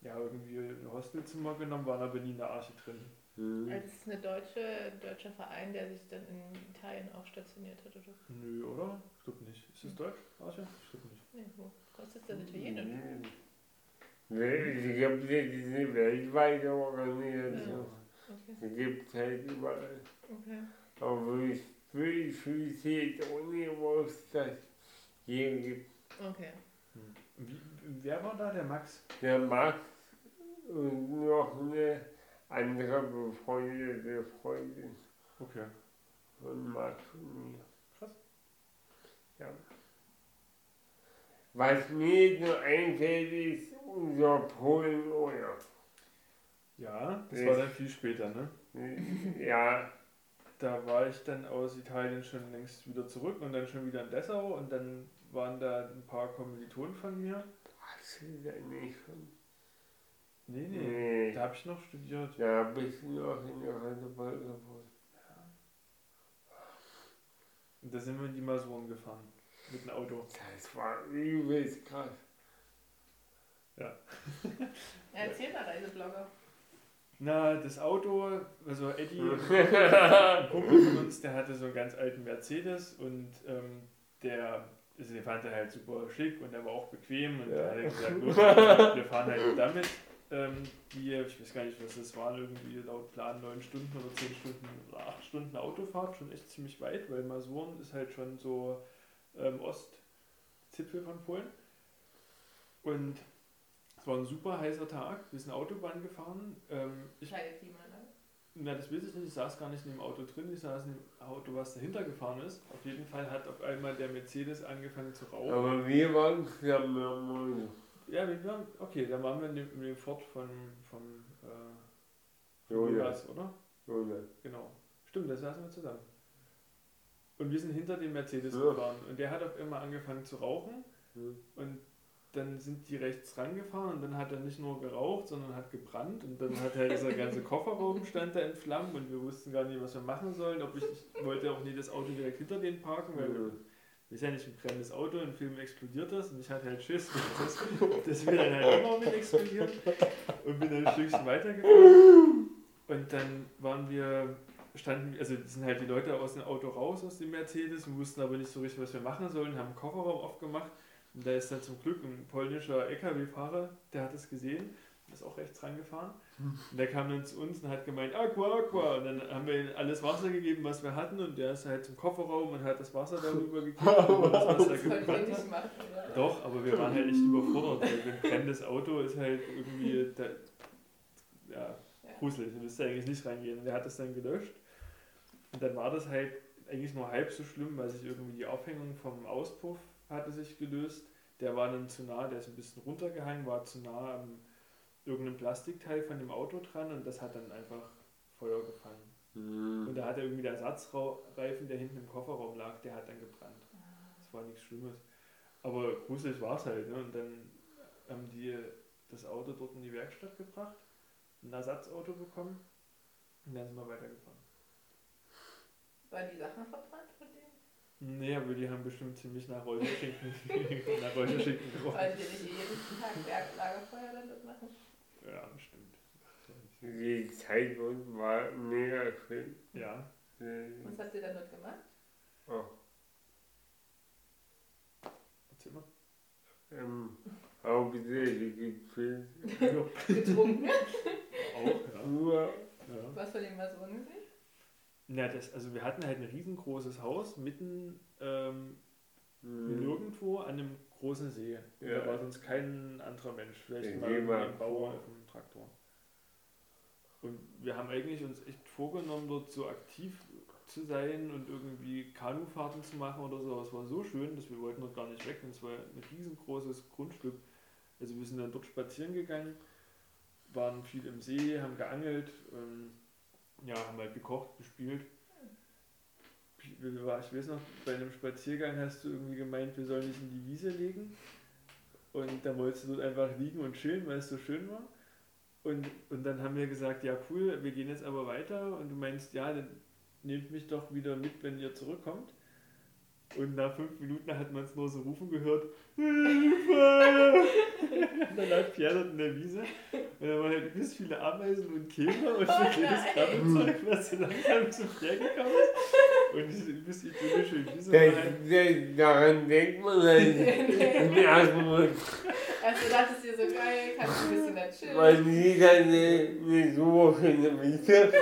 ja irgendwie ein Hostelzimmer genommen, waren aber nie in der Arche drin. Hm. Also es ist eine deutsche, deutscher Verein, der sich dann in Italien auch stationiert hat, oder? Nö, oder? Ich glaube nicht. Ist es Deutsch, Arche? Ich glaube nicht. Nee, wo kostet das Italienisch? Es gibt ja diese weltweite Organisation. Okay, Die gibt es halt überall. okay. Aber auch nicht gewusst, dass es hier gibt. Okay. Wie, wer war da? Der Max? Der Max und noch eine andere befreundete Freundin. Okay. von Max und mir. Krass. Ja. Was mir nur einfällt, ist unser Polenurlaub. Ja, das Ich- war dann viel später, ne? Ja, Da war ich dann aus Italien schon längst wieder zurück und dann schon wieder in Dessau und dann waren da ein paar Kommilitonen von mir. hast du denn nicht schon? Nee, nee, Nee. da habe ich noch studiert. Da bist du noch in der Reisebank geworden. Und da sind wir in die Masuren gefahren. Mit dem Auto. Das war übelst krass. (laughs) Erzähl mal, Reiseblogger. Na, das Auto, also Eddie, ein Kumpel von uns, der hatte so einen ganz alten Mercedes und ähm, der, also den fand er halt super schick und der war auch bequem und Ja. da hat er gesagt, los, (laughs) wir fahren halt damit. Ähm, die, ich weiß gar nicht, was das waren, irgendwie laut Plan 9 Stunden oder 10 Stunden oder 8 Stunden Autofahrt, schon echt ziemlich weit, weil Masuren ist halt schon so ähm, Ostzipfel von Polen. Und es war ein super heißer Tag, wir sind Autobahn gefahren. Ähm, ich Kleine Klimaanlage. na, das weiß ich nicht. Ich saß gar nicht in dem Auto drin. Ich saß in dem Auto, was dahinter gefahren ist. Auf jeden Fall hat auf einmal der Mercedes angefangen zu rauchen. Aber wir waren Montag. Ja, wir waren, okay, dann waren wir in dem, in dem Ford von, von äh, Jonas. Oder? Jonas. Genau. Stimmt, da saßen wir zusammen. Und wir sind hinter dem Mercedes Ja. gefahren. Und der hat auf einmal angefangen zu rauchen. Hm. Und dann sind die rechts rangefahren und dann hat er nicht nur geraucht, sondern hat gebrannt und dann hat halt dieser ganze (laughs) Kofferraum stand da in Flammen und wir wussten gar nicht, was wir machen sollen. Ob ich, ich wollte auch nie das Auto direkt hinter denen parken, weil wir, sind ja nicht ein brennendes Auto, im Film explodiert das und ich hatte halt Schiss, dass, dass wir dann halt immer mit explodieren und bin dann ein Stückchen weitergefahren und dann waren wir standen, also sind halt die Leute aus dem Auto raus aus dem Mercedes und wussten aber nicht so richtig, was wir machen sollen, haben den Kofferraum aufgemacht und da ist dann zum Glück ein polnischer LKW-Fahrer, der hat es gesehen, ist auch rechts rangefahren. Und der kam dann zu uns und hat gemeint, Aqua, Aqua. Und dann haben wir ihm alles Wasser gegeben, was wir hatten. Und der ist halt zum Kofferraum und hat das Wasser darüber (laughs) gegeben, wo das Wasser Das nicht hat. machen. oder? Doch, aber wir waren halt echt überfordert, weil ein brennendes Auto ist halt irgendwie, da, ja, gruselig. Du da eigentlich nicht reingehen. Und der hat das dann gelöscht. Und dann war das halt eigentlich nur halb so schlimm, weil sich irgendwie die Aufhängung vom Auspuff hatte sich gelöst. Der war dann zu nah, der ist ein bisschen runtergehangen, war zu nah am irgendeinem Plastikteil von dem Auto dran und das hat dann einfach Feuer gefangen. Und Hm. da hat er irgendwie der Ersatzreifen, der hinten im Kofferraum lag, der hat dann gebrannt. Das war nichts Schlimmes. Aber gruselig war es halt. Ne? Und dann haben die das Auto dort in die Werkstatt gebracht, ein Ersatzauto bekommen und dann sind wir weitergefahren. Waren die Sachen verbrannt von denen? Nee, aber die haben bestimmt ziemlich nach Räucherschinken, (laughs) nach Räucherschinken gerochen. Weil die nicht jeden Tag Werklagerfeuer dann dort machen? Ja, bestimmt. Die Zeit war mega schön. Ja. Äh, Was habt ihr dann dort gemacht? Oh, Erzähl mal. ähm, hauptsächlich gefilmt. (laughs) Getrunken? auch, ja. Nur, ja. Was von den Masonen gesehen? Ja, das, also wir hatten halt ein riesengroßes Haus mitten ähm, hm, nirgendwo an einem großen See. Und Ja. Da war sonst kein anderer Mensch, vielleicht Den mal ein Bauer auf dem Traktor. Und wir haben eigentlich uns echt vorgenommen, dort so aktiv zu sein und irgendwie Kanufahrten zu machen oder so. Es war so schön, dass wir wollten dort gar nicht weg. Und es war ein riesengroßes Grundstück. Also wir sind dann dort spazieren gegangen, waren viel im See, haben geangelt, ähm, ja, haben halt gekocht, gespielt. Ich weiß noch, bei einem Spaziergang hast du irgendwie gemeint, wir sollen nicht in die Wiese legen. Und da wolltest du dort einfach liegen und chillen, weil es so schön war. Und, und dann haben wir gesagt, ja cool, wir gehen jetzt aber weiter. Und du meinst, ja, dann nehmt mich doch wieder mit, wenn ihr zurückkommt. Und nach fünf Minuten hat man es nur so rufen gehört, Hilfe! und dann lag Pierre dort in der Wiese. Und da waren halt übelst viele Ameisen und Käfer und Oh so jedes. Krabbenzeug, was so langsam zu Pierre gekommen ist. Und diese übelst idyllische Wiese das, halt das, daran denkt man halt im ersten Moment. Also dachtest du dir so geil, kannst du ein bisschen da chillen. Man sieht halt eine, eine so schöne Wiese.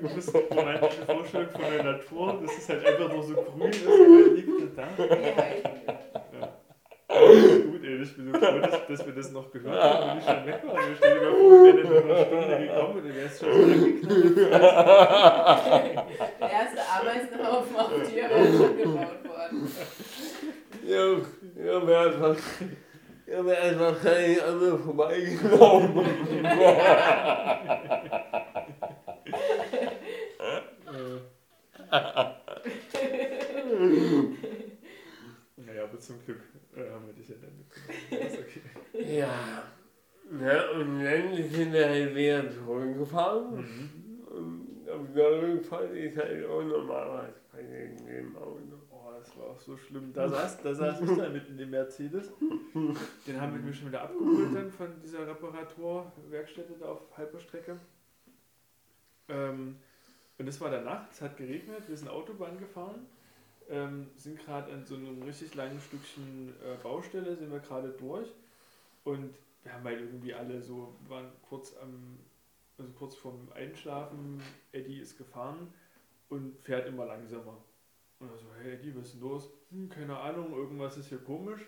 Du musst eine romantische Vorstellung von der Natur, dass es halt einfach nur so grün ist und man liegt und da. Ja. Gut, ey, ich bin so froh, dass, dass wir das noch gehört haben und nicht schon weg waren. Wir stellen dir mal vor, wir wären in einer Stunde gekommen und dann wärst du schon so angeknallt. Der erste Ameisenhaufen auf die wäre schon gebaut worden. Ja, ja, wäre einfach, ja, wäre einfach wahrscheinlich an mir vorbeigelaufen. (laughs) naja, aber zum Glück äh, haben wir dich ja dann mitgenommen. Okay. Ja. ja, und dann sind wir halt wieder zurückgefahren. Mhm. Und auf der Rückfahrt ist halt auch normal was passiert in dem Auto. Oh, das war auch so schlimm. Da saß, da saß ich da mitten im Mercedes. Den haben wir mich schon wieder abgeholt dann von dieser Reparaturwerkstätte da auf halber Strecke. Ähm, und es war der Nacht, es hat geregnet, wir sind Autobahn gefahren, ähm, sind gerade an so einem richtig langen Stückchen äh, Baustelle, sind wir gerade durch und wir haben halt irgendwie alle so, waren kurz am, also kurz vorm Einschlafen, Eddie ist gefahren und fährt immer langsamer. Und er so, hey Eddie, was ist denn los? Hm, keine Ahnung, irgendwas ist hier komisch.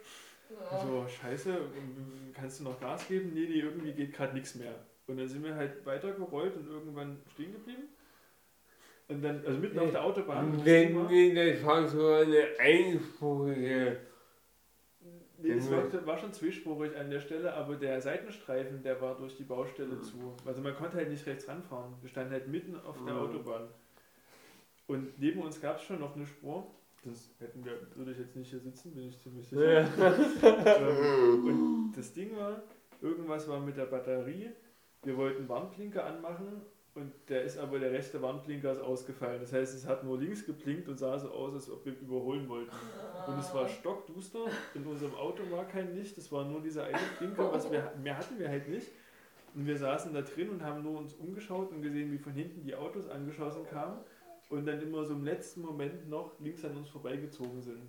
Ja. So, scheiße, ähm, kannst du noch Gas geben? Nee, nee, irgendwie geht gerade nichts mehr. Und dann sind wir halt weitergerollt und irgendwann stehen geblieben. Und dann, also mitten auf der Autobahn. Wenn wir das war so eine einspurige. Nee, es war, war schon zwiespurig an der Stelle, aber der Seitenstreifen, der war durch die Baustelle zu. Also man konnte halt nicht rechts ranfahren. Wir standen halt mitten auf der Mhm. Autobahn. Und neben uns gab es schon noch eine Spur. Das hätten wir, würde ich jetzt nicht hier sitzen, bin ich ziemlich sicher. Ähm, (laughs) und das Ding war, irgendwas war mit der Batterie. Wir wollten Warnblinker anmachen und der ist aber der rechte Warnblinker ist ausgefallen. Das heißt, es hat nur links geblinkt und sah so aus, als ob wir überholen wollten. Und es war stockduster. In unserem Auto war kein Licht. Es war nur dieser eine Blinker, was wir mehr hatten wir halt nicht. Und wir saßen da drin und haben nur uns umgeschaut und gesehen, wie von hinten die Autos angeschossen kamen und dann immer so im letzten Moment noch links an uns vorbeigezogen sind.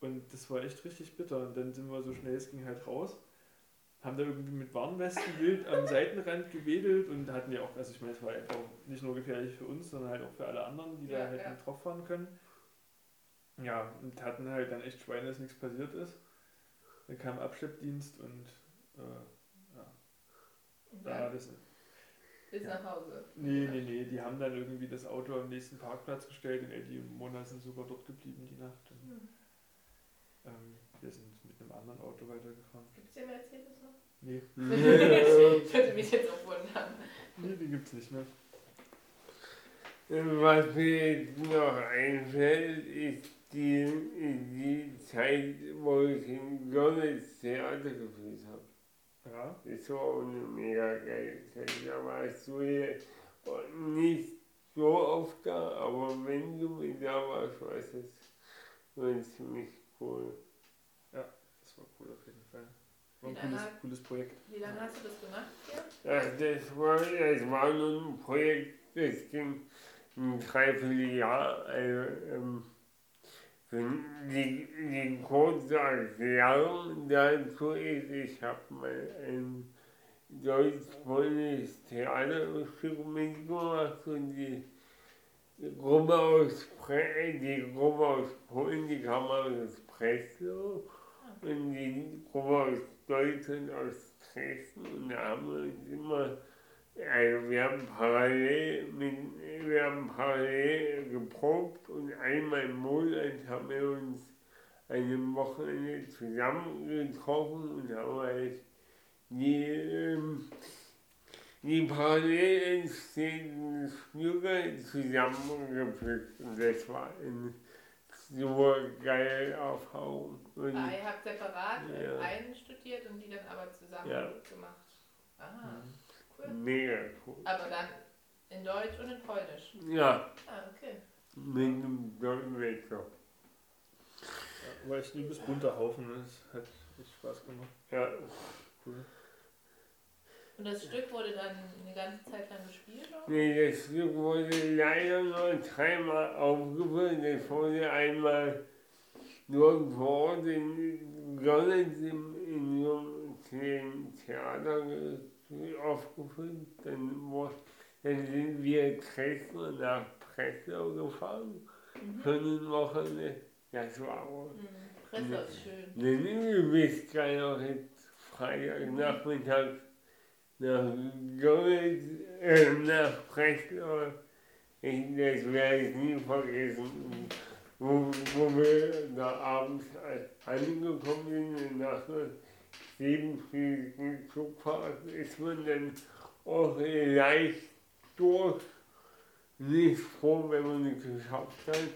Und das war echt richtig bitter. Und dann sind wir so schnell es ging halt raus. Haben da irgendwie mit Warnwesten wild am Seitenrand gewedelt und hatten ja auch, also ich meine, es war einfach nicht nur gefährlich für uns, sondern halt auch für alle anderen, die Ja, da halt ja. mit drauf fahren können. Ja, und hatten halt dann echt Schweine, dass nichts passiert ist. Dann kam Abschleppdienst und äh, ja, da dann das. bis nach Hause. Nee, nee, nee, die haben dann irgendwie das Auto am nächsten Parkplatz gestellt und Eddie und Mona sind sogar dort geblieben die Nacht. Und, Hm. ähm, einem anderen Auto weitergefahren. Gibt es den Mercedes noch? Nee, (laughs) ich würde mich jetzt auch wundern. nee, die gibt's nicht mehr. Was mir jetzt noch einfällt, ist die, die Zeit, wo ich in Görlitz Theater gespielt habe. Ja, Das war auch eine mega geile Zeit. Da warst du hier nicht so oft da, aber wenn du da warst, war es ziemlich cool. Das war cool auf jeden Fall. War ein cooles, lange- cooles Projekt. Wie lange hast du das gemacht hier? Ja, das war, das war nur ein Projekt, das ging ein Dreivierteljahr. Also, ähm, für die, die kurze Erklärung dazu ist, ich habe mal ein deutsch-polnisches Theaterstück mitgemacht und die Gruppe aus, Pre die Gruppe aus Polen, die kam aus Breslau und die Gruppe aus Deutschland aus Dresden und wir uns immer, also wir haben parallel mit, wir haben parallel geprobt und einmal im Monat haben wir uns an einem Wochenende zusammengetroffen und haben halt die, ähm, die parallel entstehenden Stücke zusammengepflückt und das war eine super geile Erfahrung. Und Ah, ihr habt separat Ja. einstudiert und die dann aber zusammen Ja. gemacht. Ah, cool. mega cool. Aber dann in Deutsch und in Polnisch. Ja, Ah, okay. mit einem Dolmetscher. Ja, war echt ein liebes bunter Haufen. Es hat echt Spaß gemacht. Ja, Cool. Und das Stück wurde dann eine ganze Zeit lang gespielt? Oder? nee, das Stück wurde leider nur dreimal aufgeführt. Das wurde einmal nur vor Ort in Görlitz im, kleinen Theater ge- aufgeführt. Dann, dann sind wir Dresden nach Breslau gefahren. Mhm. Für ein Wochenende. Das war auch Mhm. Breslau ist schön. Denn du bist gerade auch jetzt Freitagnachmittag nach Görlitz, äh, nach Breslau ich, das werde ich nie vergessen, wo, wo wir da abends angekommen sind, nach einer siebenstündigen Zugfahrt ist man dann auch leicht durch, nicht froh, wenn man es geschafft hat.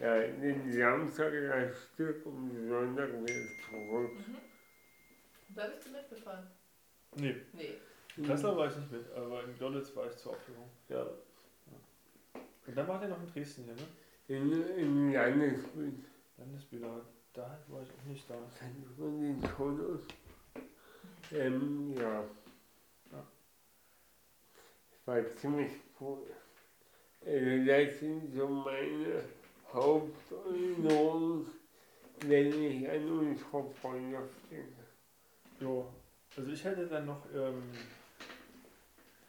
Ja, den Samstag ein Stück und den Sonntag wieder zurück. Mhm. Da bist du mitgefahren? Nee, Nee. in Kassel war ich nicht mit, aber in Görlitz war ich zur Aufführung. Ja, Und dann war der noch in Dresden hier, ne? In, in Landesbild. Landesbilder. Da war ich auch nicht da. Kannst du den Tonus? Ähm, ja. Ja. War ziemlich cool. Also das sind so meine Haupterinnerungen, wenn ich an unsere Freundschaft denke. Jo. Also ich hatte dann noch ähm,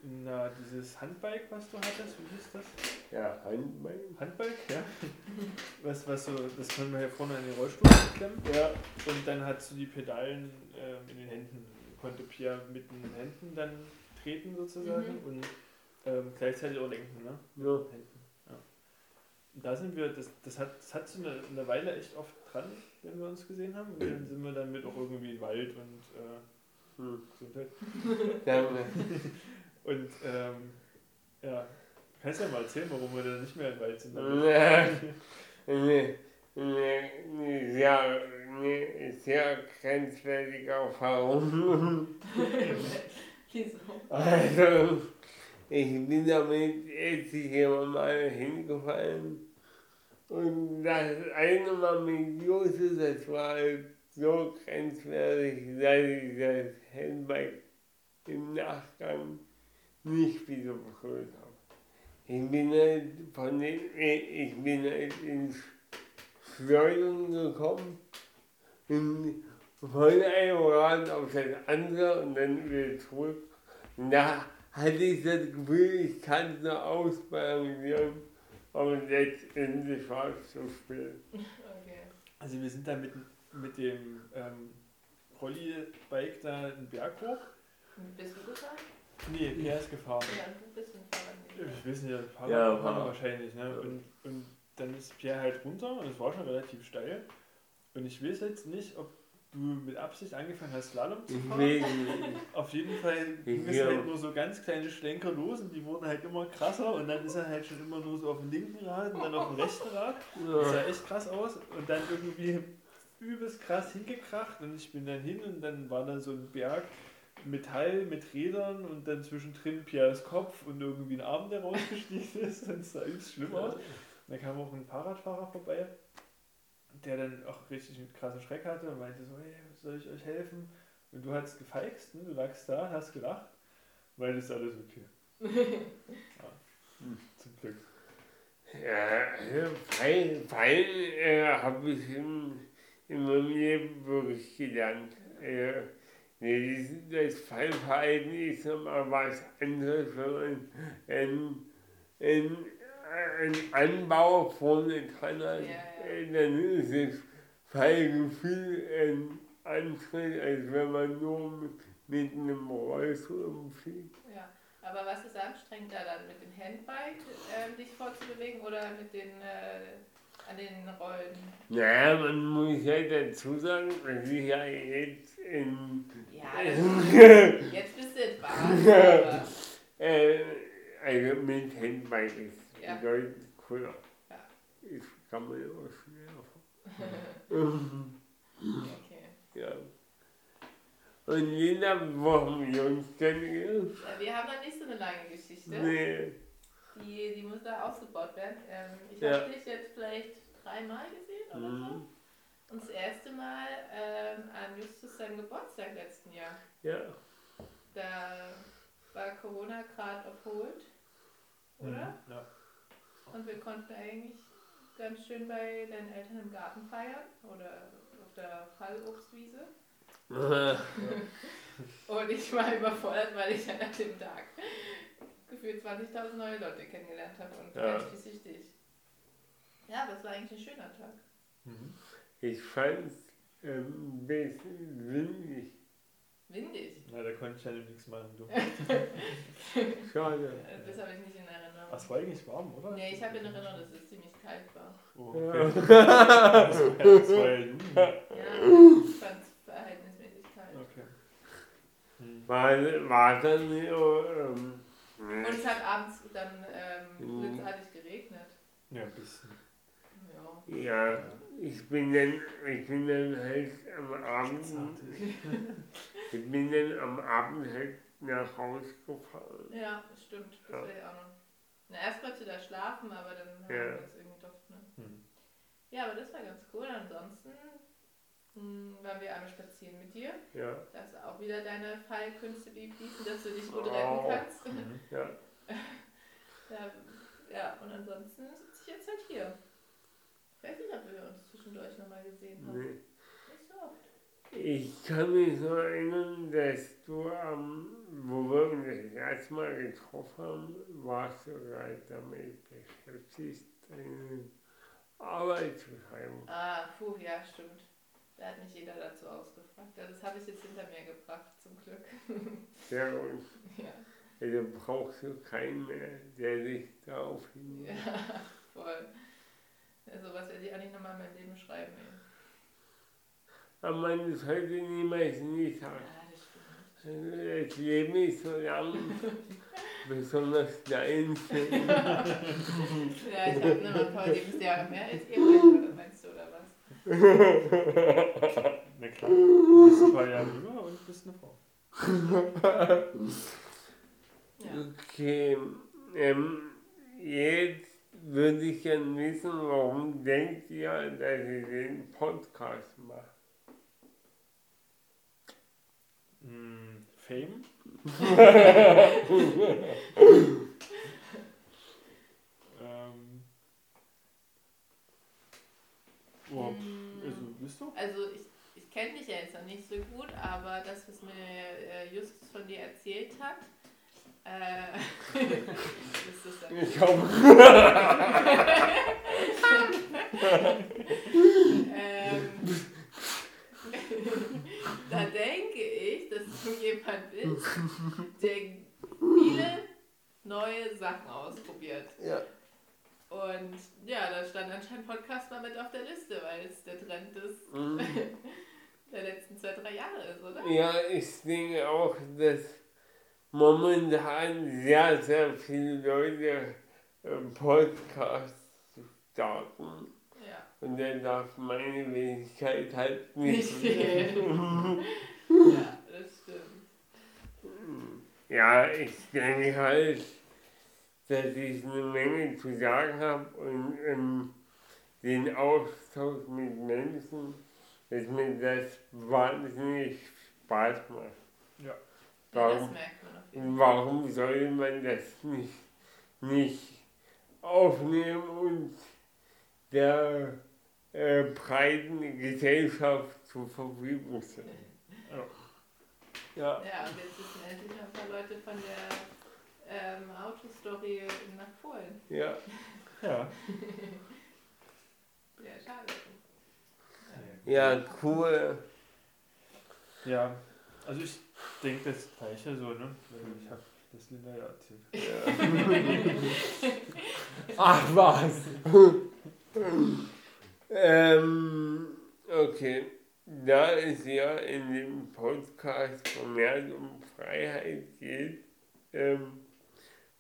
na, dieses Handbike, was du hattest, wie hieß das? Ja, Handball. Handbike, ja. (laughs) Was, was so, das können wir hier vorne an den Rollstuhl klemmen. Ja, Und dann hast du die Pedalen ähm, in den Händen, konnte Pia mit den Händen dann treten sozusagen Mhm. und ähm, gleichzeitig auch lenken, ne? ja. Händen. Ja. Und da sind wir, das, das hat das hat so eine, eine Weile echt oft dran, wenn wir uns gesehen haben. Und dann sind wir dann mit auch irgendwie im Wald und äh, Hm. Gesundheit. Danke. Und ähm, ja, kannst ja mal erzählen, warum wir dann nicht mehr Wald sind. Eine, eine, eine sehr, eine sehr grenzwertige Erfahrung. (laughs) Wieso? Also, ich bin damit jetzt hier mal hingefallen. Und das eine Mal mit Jose, das war halt so grenzwertig, dass ich das Handbike im Nachgang nicht wieder berührt habe. Ich bin halt von den, ich bin halt ins Schleudern gekommen und von einem Rad auf das andere und dann wieder zurück. Und da hatte ich das Gefühl, ich kann es noch ausbalancieren, aber letztendlich war es zu spät. Okay. Also wir sind da mit, mit dem ähm, Rolli-Bike da einen Berg hoch. Bist du gefahren? Nee, Pia ist gefahren. Ja, du bist ein. Ich weiß nicht, ein paar Ja, war- wahrscheinlich. Ne? Und, und dann ist Pierre halt runter und es war schon relativ steil. Und ich weiß jetzt nicht, ob du mit Absicht angefangen hast, Slalom zu fahren. Deswegen, Auf jeden Fall ging es halt nur so ganz kleine Schlenker los und die wurden halt immer krasser und dann ist er halt schon immer nur so auf dem linken Rad und dann auf dem rechten Rad. Das sah echt krass aus und dann irgendwie übelst krass hingekracht und ich bin dann hin und dann war da so ein Berg Metall mit Rädern und dann zwischendrin Piers Kopf und irgendwie ein Arm, der rausgestiegen (laughs) ist. Das sah übelst schlimm aus. Und dann kam auch ein Fahrradfahrer vorbei, der dann auch richtig einen krassen Schreck hatte und meinte so, hey, soll ich euch helfen? Und du hast gefeixt, ne? du lagst da, hast gelacht, weil das ist alles okay. (laughs) Ja. Zum Glück. ja, Fallen, Fallen äh, habe ich in, in meinem Leben wirklich gelernt. Äh, nee, das, Fallverhalten ist nochmal was anderes, wenn man einen, Anbau vorne dran hat. Ja, ja. Äh, dann ist das Fallgefühl ein anderes, als wenn man nur mit, mit einem Rollstuhl umfliegt. Ja. Aber was ist anstrengender dann, mit dem Handbike äh, dich fortzubewegen oder mit den äh, an den Rollen? Naja, man muss ja dazu sagen, dass ich ja jetzt in, Ja, (laughs) jetzt bist du Bahn, aber äh, also mit Handbike ist Ja. bedeutend cooler. Ja. Ich kann man auch schwer (laughs) okay. Ja. Und Linda, wo wir uns kennengelernt? Äh, Wir haben noch nicht so eine lange Geschichte. Nee. Die, die muss da ausgebaut werden. Ähm, ich Ja. habe dich jetzt vielleicht dreimal gesehen oder so. Mhm. Und das erste Mal ähm, an Justus seinem Geburtstag letzten Jahr. Ja. Da war Corona gerade erholt, oder? Mhm, Ja. Und wir konnten eigentlich ganz schön bei deinen Eltern im Garten feiern oder auf der Fallobstwiese. (laughs) Und ich war überfordert, weil ich an dem Tag gefühlt 20.000 neue Leute kennengelernt habe und Ja. einschließlich dich. Ja, aber es war eigentlich ein schöner Tag. Mhm. Ich fand es ähm, ein bisschen windig. Windig. Na, da konnte ich ja nichts machen, du. (laughs) Schade. Äh, Das habe ich nicht in Erinnerung. Ach, es war eigentlich warm, oder? Nee, ich habe in Erinnerung, dass es ziemlich kalt war. Oh, Ja. okay. Das war, das war ja ich fand es verhältnismäßig kalt. Okay. Hm. War, war dann ähm, Und es hat abends dann ähm, Mhm. blitzartig geregnet. Ja, ein bisschen. Ja. ja, ich bin dann, ich bin dann halt am Abend, ich bin dann am Abend halt nach Hause gefahren. Ja, das stimmt. Das Ja. will ich auch noch. Na, erst wollte da schlafen, aber dann haben Ja. wir uns irgendwie doch, ne? Hm. Ja, aber das war ganz cool. Ansonsten waren wir einmal spazieren mit dir. Ja, Da hast du auch wieder deine Fallkünste bewiesen, dass du dich gut retten Oh. kannst. Mhm. (laughs) ja. Ja, ja, und ansonsten sitze ich jetzt halt hier. Ich weiß nicht, ob wir uns zwischendurch nochmal gesehen haben. Nee. Nicht so oft. Ich kann mich so erinnern, dass du am, wo wir uns das erste Mal getroffen haben, warst du gerade damit beschäftigt, deine Arbeitsbeschreibung. Ah, puh, ja, stimmt. Da hat mich jeder dazu ausgefragt. Ja, das habe ich jetzt hinter mir gebracht, zum Glück. Sehr gut. ja, Also brauchst du keinen mehr, der sich darauf hinweist. ja, (laughs) voll. Ja, sowas werde ich eigentlich nochmal in mein Leben schreiben. Ey. Aber man sollte niemals nie Ja, sagen. das stimmt. Also Das Leben ist so lang, (laughs) besonders der Einzelne. (laughs) Ja, ich habe nur noch ein paar Lebensjahre mehr als ihr beide, meinst du, oder was? Na klar. Du bist ein paar Jahre jünger und bist eine Frau. Ja. Okay, ähm, jetzt würde ich gerne wissen, warum denkt ihr, dass ihr den Podcast macht? Hm, Fame? (laughs) (laughs) Oh, also, bist du? Also ich, ich kenne dich ja jetzt noch nicht so gut, aber das, was mir äh, Justus von dir erzählt hat, äh, (laughs) ist das dann Ich hoffe, (laughs) ähm, (laughs) da denke ich, dass du jemand bist, der viele neue Sachen ausprobiert. ja. Und ja, da stand anscheinend Podcast mal mit auf der Liste, weil es der Trend ist Mhm. (laughs) der letzten zwei, drei Jahre ist, oder? Ja, ich denke auch, dass momentan sehr, sehr viele Leute äh, Podcasts starten. Ja. Und dann darf meine Wenigkeit halt Nicht nicht. fehlen. (laughs) ja, das stimmt. Ja, ich denke halt, dass ich eine Menge zu sagen habe und ähm, den Austausch mit Menschen, dass mir das wahnsinnig Spaß macht. Ja, das Warum, merkt man auf jeden Fall. warum soll man das nicht, nicht aufnehmen und der äh, breiten Gesellschaft zur Verfügung stellen? Ja. Ja, und jetzt wissen endlich ein paar Leute von der ähm, Autostory nach Polen. Ja. Ja. (laughs) Ja, schade. Ja, cool. Ja, also ich denke das Gleiche so, ne? Ich habe das Linda ja erzählt. (laughs) Ach was. ähm, okay. Da es ja in dem Podcast vermehrt um Freiheit geht, ähm,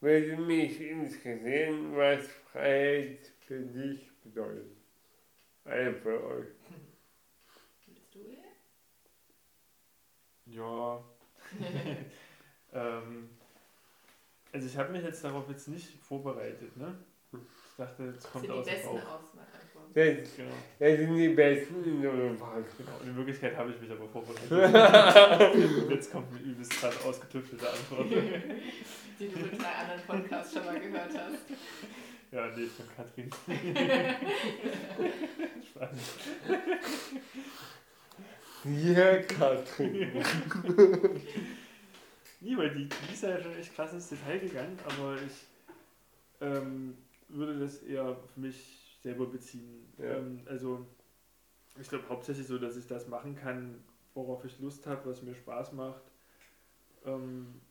würde mich interessieren, was Freiheit für dich bedeutet. Also für euch. Bist du hier? Ja. (laughs) (laughs) ähm, also ich habe mich jetzt darauf jetzt nicht vorbereitet, ne? Ich dachte, Das kommt sind die aus dem besten. Auswahlantworten. Das, Genau. das sind die besten in Podcast. genau. Und in Wirklichkeit habe ich mich aber vorbereitet. (laughs) Jetzt kommt eine übelst gerade ausgetüftelte Antwort. (laughs) Die du mit drei anderen Podcasts schon mal gehört hast. Ja, nee, von Katrin. (laughs) Spannend. Ja, Katrin. Nee, weil die, die ist ja schon echt krass ins Detail gegangen, aber ich ähm, würde das eher für mich selber beziehen. Ja. Ähm, also ich glaube hauptsächlich so, dass ich das machen kann, worauf ich Lust habe, was mir Spaß macht. Ähm,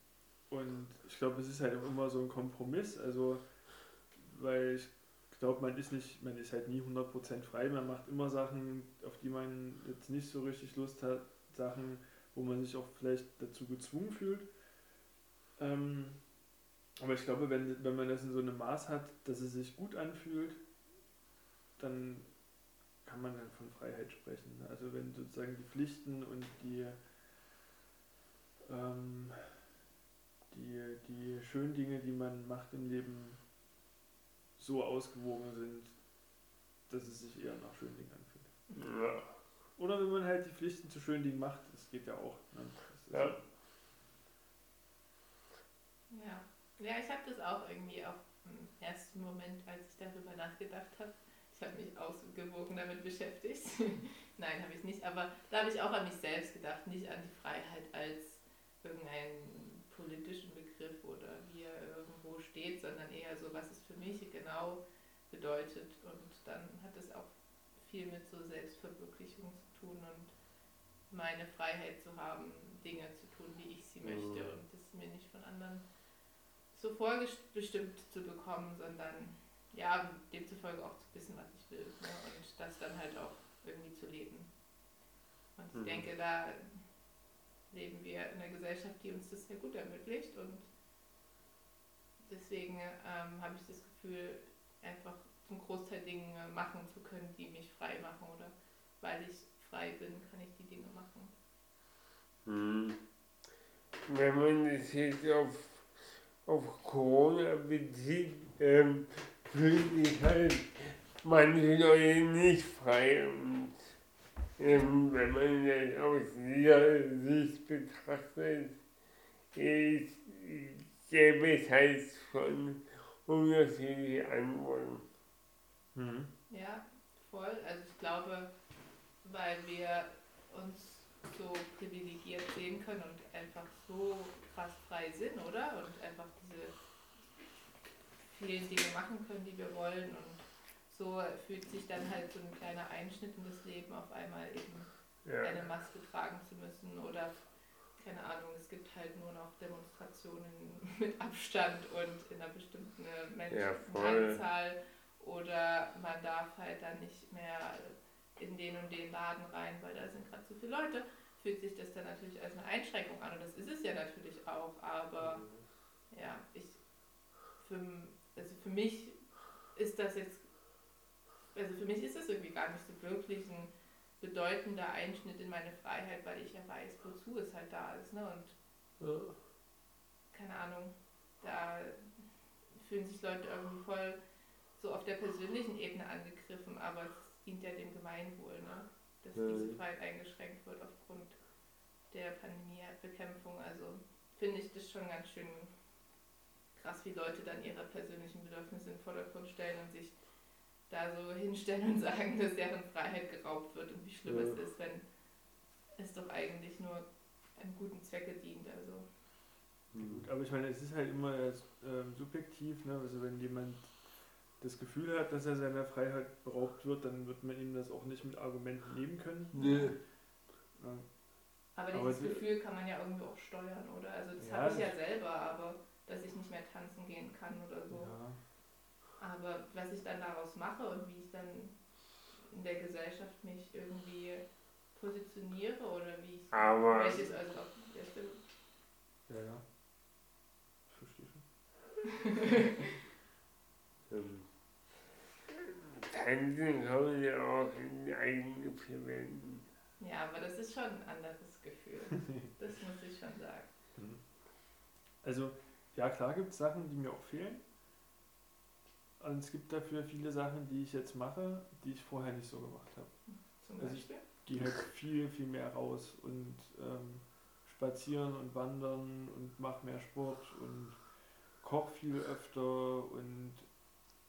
und ich glaube, es ist halt auch immer so ein Kompromiss, also weil ich glaube, man ist nicht, man ist halt nie 100% frei, man macht immer Sachen, auf die man jetzt nicht so richtig Lust hat, Sachen, wo man sich auch vielleicht dazu gezwungen fühlt. Ähm, aber ich glaube, wenn, wenn man das in so einem Maß hat, dass es sich gut anfühlt, dann kann man dann von Freiheit sprechen. Also wenn sozusagen die Pflichten und die, ähm, die, die schönen Dinge, die man macht im Leben, so ausgewogen sind, dass es sich eher nach schönen Dingen anfühlt. Ja. Oder wenn man halt die Pflichten zu schönen Dingen macht, das geht ja auch. Ne? Das Ja. Ja, ja ich habe das auch irgendwie auch im ersten Moment, als ich darüber nachgedacht habe. Ich habe mich ausgewogen damit beschäftigt. (laughs) Nein, habe ich nicht. Aber da habe ich auch an mich selbst gedacht, nicht an die Freiheit als irgendeinen politischen Begriff oder wie er irgendwo steht, sondern eher so, was es für mich genau bedeutet. Und dann hat es auch viel mit so Selbstverwirklichung zu tun und meine Freiheit zu haben, Dinge zu tun, wie ich sie möchte Mhm. und das mir nicht von anderen so vorbestimmt zu bekommen, sondern ja, demzufolge auch zu wissen, was ich will ne? und das dann halt auch irgendwie zu leben. Und ich Mhm. denke, da leben wir in einer Gesellschaft, die uns das sehr gut ermöglicht und deswegen ähm, habe ich das Gefühl, einfach zum Großteil Dinge machen zu können, die mich frei machen oder weil ich frei bin, kann ich die Dinge machen. Hm. Wenn man das jetzt auf, auf Corona bezieht, ähm, fühlen sich halt manche Leute nicht frei. Und ähm, wenn man das aus dieser Sicht betrachtet, ist, gäbe es halt schon unterschiedliche Antworten. Mhm. Ja, voll. Also ich glaube, weil wir uns so privilegiert sehen können und einfach so krass frei sind, oder? Und einfach diese vielen Dinge machen können, die wir wollen. Und so fühlt sich dann halt so ein kleiner Einschnitt in das Leben auf einmal eben Ja. eine Maske tragen zu müssen oder keine Ahnung, es gibt halt nur noch Demonstrationen (laughs) mit Abstand und in einer bestimmten Ja, voll. Menschenanzahl oder man darf halt dann nicht mehr in den und den Laden rein, weil da sind gerade zu viele Leute, fühlt sich das dann natürlich als eine Einschränkung an und das ist es ja natürlich auch, aber ja, ich für, also für mich ist das jetzt, also für mich ist das irgendwie gar nicht so wirklich ein bedeutender Einschnitt in meine Freiheit, weil ich ja weiß, wozu es halt da ist, ne? Und Ja. keine Ahnung, da fühlen sich Leute irgendwie voll so auf der persönlichen Ebene angegriffen, aber es dient ja dem Gemeinwohl, ne? Dass diese Freiheit eingeschränkt wird aufgrund der Pandemiebekämpfung. Also finde ich das schon ganz schön krass, wie Leute dann ihre persönlichen Bedürfnisse in den Vordergrund stellen und sich da so (laughs) hinstellen und sagen, dass deren Freiheit geraubt wird und wie schlimm es Ja. ist, wenn es doch eigentlich nur einem guten Zwecke dient. Also Hm. Gut, aber ich meine, es ist halt immer ähm, subjektiv, ne? also wenn jemand das Gefühl hat, dass er seiner Freiheit beraubt wird, dann wird man ihm das auch nicht mit Argumenten nehmen können. Nee. Ja. Aber Aber dieses die- Gefühl kann man ja irgendwie auch steuern, oder? Also das Ja, habe ich ja selber, aber dass ich nicht mehr tanzen gehen kann oder so. Ja. Aber was ich dann daraus mache und wie ich dann in der Gesellschaft mich irgendwie positioniere oder wie ich Aber welches also auf der Stelle. Ja, ja. Ich verstehe schon. (laughs) kann man ja auch in die eigene verwenden. Ja, aber das ist schon ein anderes Gefühl. (laughs) Das muss ich schon sagen. Also, ja klar gibt es Sachen, die mir auch fehlen. Und es gibt dafür viele Sachen, die ich jetzt mache, die ich vorher nicht so gemacht habe. Zum Also ich- Beispiel. gehe halt viel, viel mehr raus und ähm, spazieren und wandern und mache mehr Sport und koche viel öfter und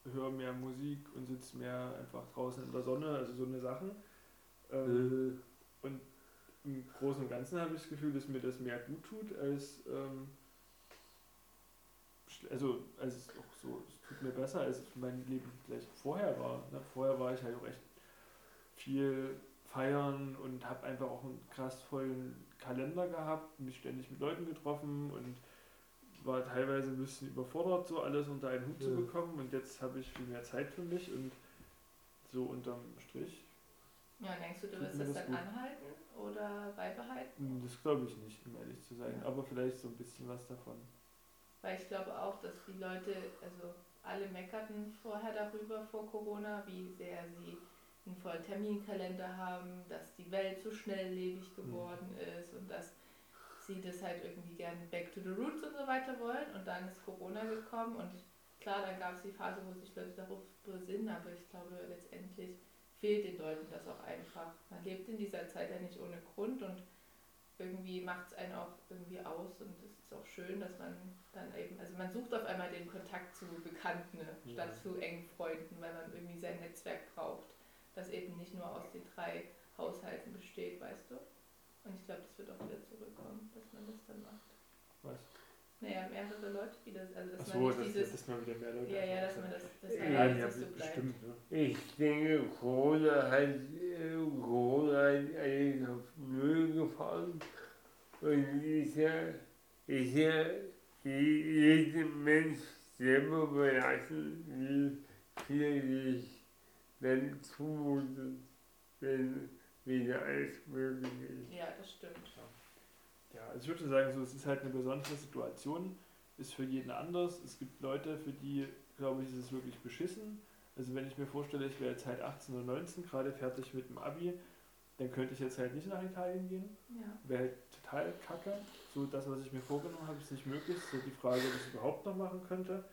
höre mehr Musik und sitze mehr einfach draußen in der Sonne, also so eine Sachen. Ähm, und im Großen und Ganzen habe ich das Gefühl, dass mir das mehr gut tut, als ähm, also als es auch so, es tut mir besser, als mein Leben vielleicht vorher war. Ne? Vorher war ich halt auch echt viel feiern und habe einfach auch einen krass vollen Kalender gehabt, mich ständig mit Leuten getroffen und war teilweise ein bisschen überfordert, so alles unter einen Hut zu Ja. bekommen und jetzt habe ich viel mehr Zeit für mich und so unterm Strich, Ja, denkst du, du wirst das das dann gut. anhalten oder beibehalten? hm, das glaube ich nicht, um ehrlich zu sein, Ja. aber vielleicht so ein bisschen was davon. Weil ich glaube auch, dass die Leute, also alle meckerten vorher darüber vor Corona, wie sehr sie einen vollen Terminkalender haben, dass die Welt so schnelllebig geworden ist und dass sie das halt irgendwie gerne back to the roots und so weiter wollen. Und dann ist Corona gekommen und klar, dann gab es die Phase, wo sich Leute darauf besinnen, aber ich glaube letztendlich fehlt den Leuten das auch einfach. Man lebt in dieser Zeit ja nicht ohne Grund und irgendwie macht es einen auch irgendwie aus und es ist auch schön, dass man dann eben, also man sucht auf einmal den Kontakt zu Bekannten ne, Ja. statt zu engen Freunden, weil man irgendwie sein Netzwerk braucht, das eben nicht nur aus den drei Haushalten besteht, weißt du? Und ich glaube, das wird auch wieder zurückkommen, dass man das dann macht. Was? Naja, mehrere Leute wieder, also dass Achso, man nicht dass, dieses, dass man wieder mehr Leute ja, ja, dass man das, das Ja, allein ja, nicht so bleibt. bestimmt. Ne? Ich denke, Corona hat, äh, Corona hat alles auf Null gefahren. Und ist ja, ist ja je- jedem Mensch selber überlassen, wie viel sich dann zumutet, wenn wieder alles möglich ist. Ja, das stimmt. Ja, also ich würde sagen, so, es ist halt eine besondere Situation, ist für jeden anders. Es gibt Leute, für die, glaube ich, ist es wirklich beschissen. Also wenn ich mir vorstelle, ich wäre jetzt halt 18 oder 19, gerade fertig mit dem Abi, dann könnte ich jetzt halt nicht nach Italien gehen. Ja. Wäre halt total kacke. So das, was ich mir vorgenommen habe, ist nicht möglich. So die Frage, ob ich es überhaupt noch machen könnte.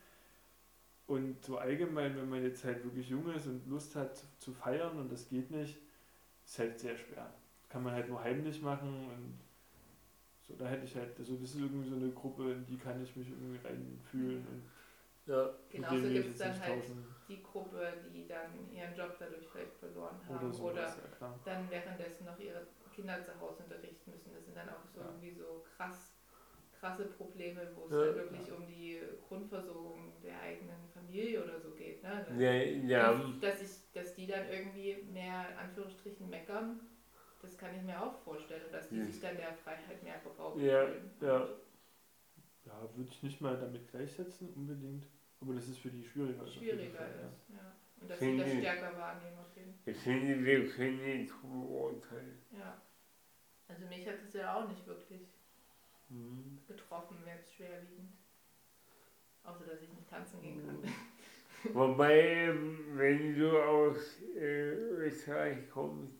Und so allgemein, wenn man jetzt halt wirklich jung ist und Lust hat zu feiern und das geht nicht, ist halt sehr schwer. Kann man halt nur heimlich machen und so, da hätte ich halt, so das ist irgendwie so eine Gruppe, in die kann ich mich irgendwie reinfühlen und Ja, Genauso gibt es dann halt tauschen die Gruppe, die dann ihren Job dadurch vielleicht verloren haben oder so, oder ja dann währenddessen noch ihre Kinder zu Hause unterrichten müssen. Das sind dann auch so Ja. irgendwie so krass, krasse Probleme, wo es Ja. dann wirklich um die Grundversorgung der eigenen Familie oder so geht. Ne? Dann- ja, ja, Dass, ich, dass die dann irgendwie mehr Anführungsstrichen meckern, das kann ich mir auch vorstellen. Und dass die Ja. sich dann der Freiheit mehr beraubt Ja, ja. Ja, würde ich nicht mal damit gleichsetzen unbedingt, aber das ist für die schwieriger. Schwieriger Fall, ja. ist. Ja. Und dass sie das stärker wahrnehmen auf jeden Fall. ich finde, wir können nicht beurteilen. Ja. Also mich hat es ja auch nicht wirklich Mhm. getroffen, jetzt schwerwiegend. Außer dass ich nicht tanzen gehen kann. (laughs) Wobei, ähm, wenn du aus äh, Österreich kommst,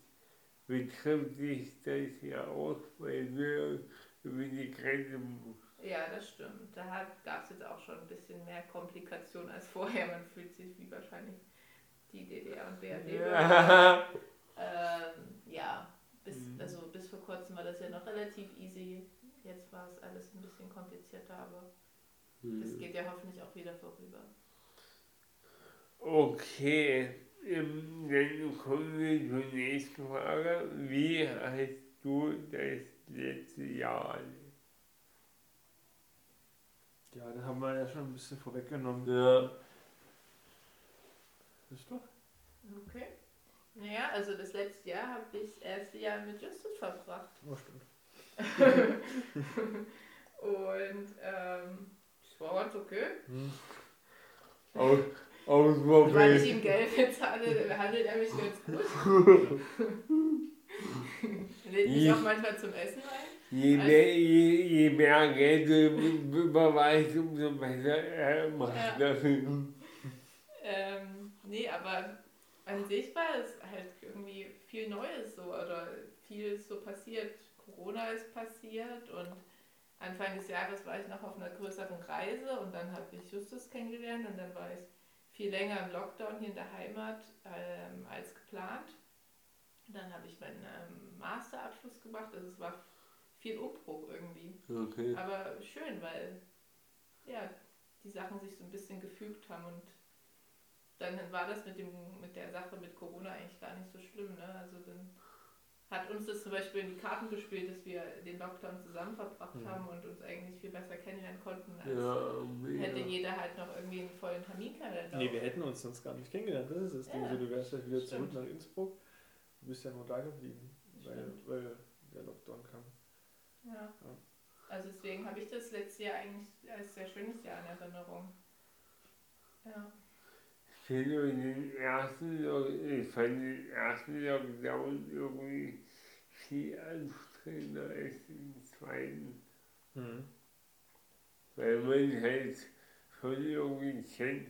betrifft dich das ja auch, weil du über die Grenze musst. Ja, das stimmt. Da gab es jetzt auch schon ein bisschen mehr Komplikationen als vorher. Man fühlt sich wie wahrscheinlich die DDR und BRD. Ja. (laughs) Ähm, ja, bis, Mhm. also bis vor kurzem war das ja noch relativ easy. Jetzt war es alles ein bisschen komplizierter, aber das geht ja hoffentlich auch wieder vorüber. Okay, ähm, dann kommen wir zur nächsten Frage. Wie hast du das letzte Jahr erlebt? Ja, das haben wir ja schon ein bisschen vorweggenommen. Ja. Ist doch? Okay. Naja, also das letzte Jahr habe ich das erste Jahr mit Justus verbracht. Oh, stimmt. Und ähm, war ganz okay. Aus, Weil ich ihm Geld bezahle, behandelt er mich ganz gut. (laughs) Lädt mich Ich- auch manchmal zum Essen ein. Je mehr, je, je mehr Geld du überweist, umso besser äh, macht Ja. das. Ähm, nee, aber an sich war es halt irgendwie viel Neues so oder viel so passiert. Corona ist passiert und Anfang des Jahres war ich noch auf einer größeren Reise und dann habe ich Justus kennengelernt und dann war ich viel länger im Lockdown hier in der Heimat ähm, als geplant. Dann habe ich meinen ähm, Masterabschluss gemacht, also es war viel Umbruch irgendwie. Okay. Aber schön, weil ja, die Sachen sich so ein bisschen gefügt haben und dann war das mit dem mit der Sache mit Corona eigentlich gar nicht so schlimm. Ne? Also dann hat uns das zum Beispiel in die Karten gespielt, dass wir den Lockdown zusammen verbracht Mhm. haben und uns eigentlich viel besser kennenlernen konnten, als Ja, hätte jeder halt noch irgendwie einen vollen Terminkalender. Nee, wir hätten uns sonst gar nicht kennengelernt. Das ist das Ding. Ja, so, du wärst halt wieder stimmt. zurück nach Innsbruck. Du bist ja nur da geblieben, weil, weil der Lockdown kam. Ja. Ja. Also deswegen habe ich das letzte Jahr eigentlich als sehr schönes Jahr in Erinnerung. Ja. Ich finde den ersten, ich fand den ersten Lockdown irgendwie viel anstrengender als den zweiten. Mhm. Weil man halt schon irgendwie kennt,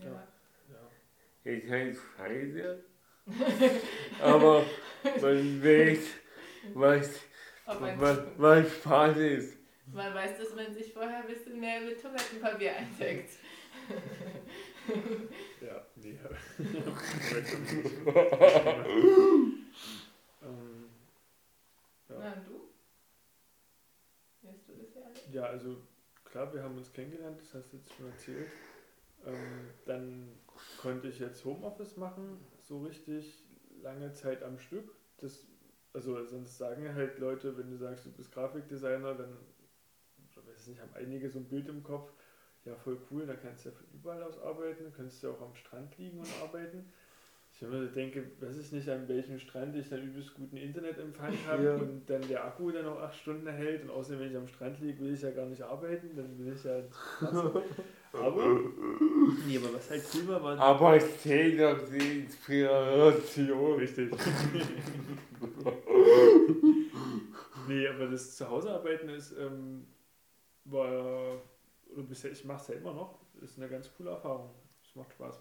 Ja. Ja. Jetzt halt scheiße. (laughs) Aber man weiß, was, was, was Spaß ist. man weiß, dass man sich vorher ein bisschen mehr mit Toilettenpapier eindeckt. (laughs) (laughs) Ja, nee. Ähm, Ja. Na und du? Hast du das ja erlebt? ja, also klar, wir haben uns kennengelernt, das hast du jetzt schon erzählt. Ähm, dann konnte ich jetzt Homeoffice machen, so richtig lange Zeit am Stück. Das, also sonst sagen halt Leute, wenn du sagst, du bist Grafikdesigner, dann ich weiß nicht, haben einige so ein Bild im Kopf, ja voll cool, da kannst du ja von überall aus arbeiten, kannst du ja auch am Strand liegen und arbeiten. Ich immer so denke, weiß ich nicht, an welchem Strand ich dann übelst guten Internetempfang habe Ja. und dann der Akku dann noch acht Stunden hält und außerdem, wenn ich am Strand liege, will ich ja gar nicht arbeiten, dann will ich ja krass. (laughs) Aber, nee, aber was halt cool war, war Aber es zählt doch die Inspiration. Richtig. (laughs) nee, aber das Zuhausearbeiten ist, ähm, war, oder bisher, ich mache es ja immer noch, ist eine ganz coole Erfahrung. Es macht Spaß.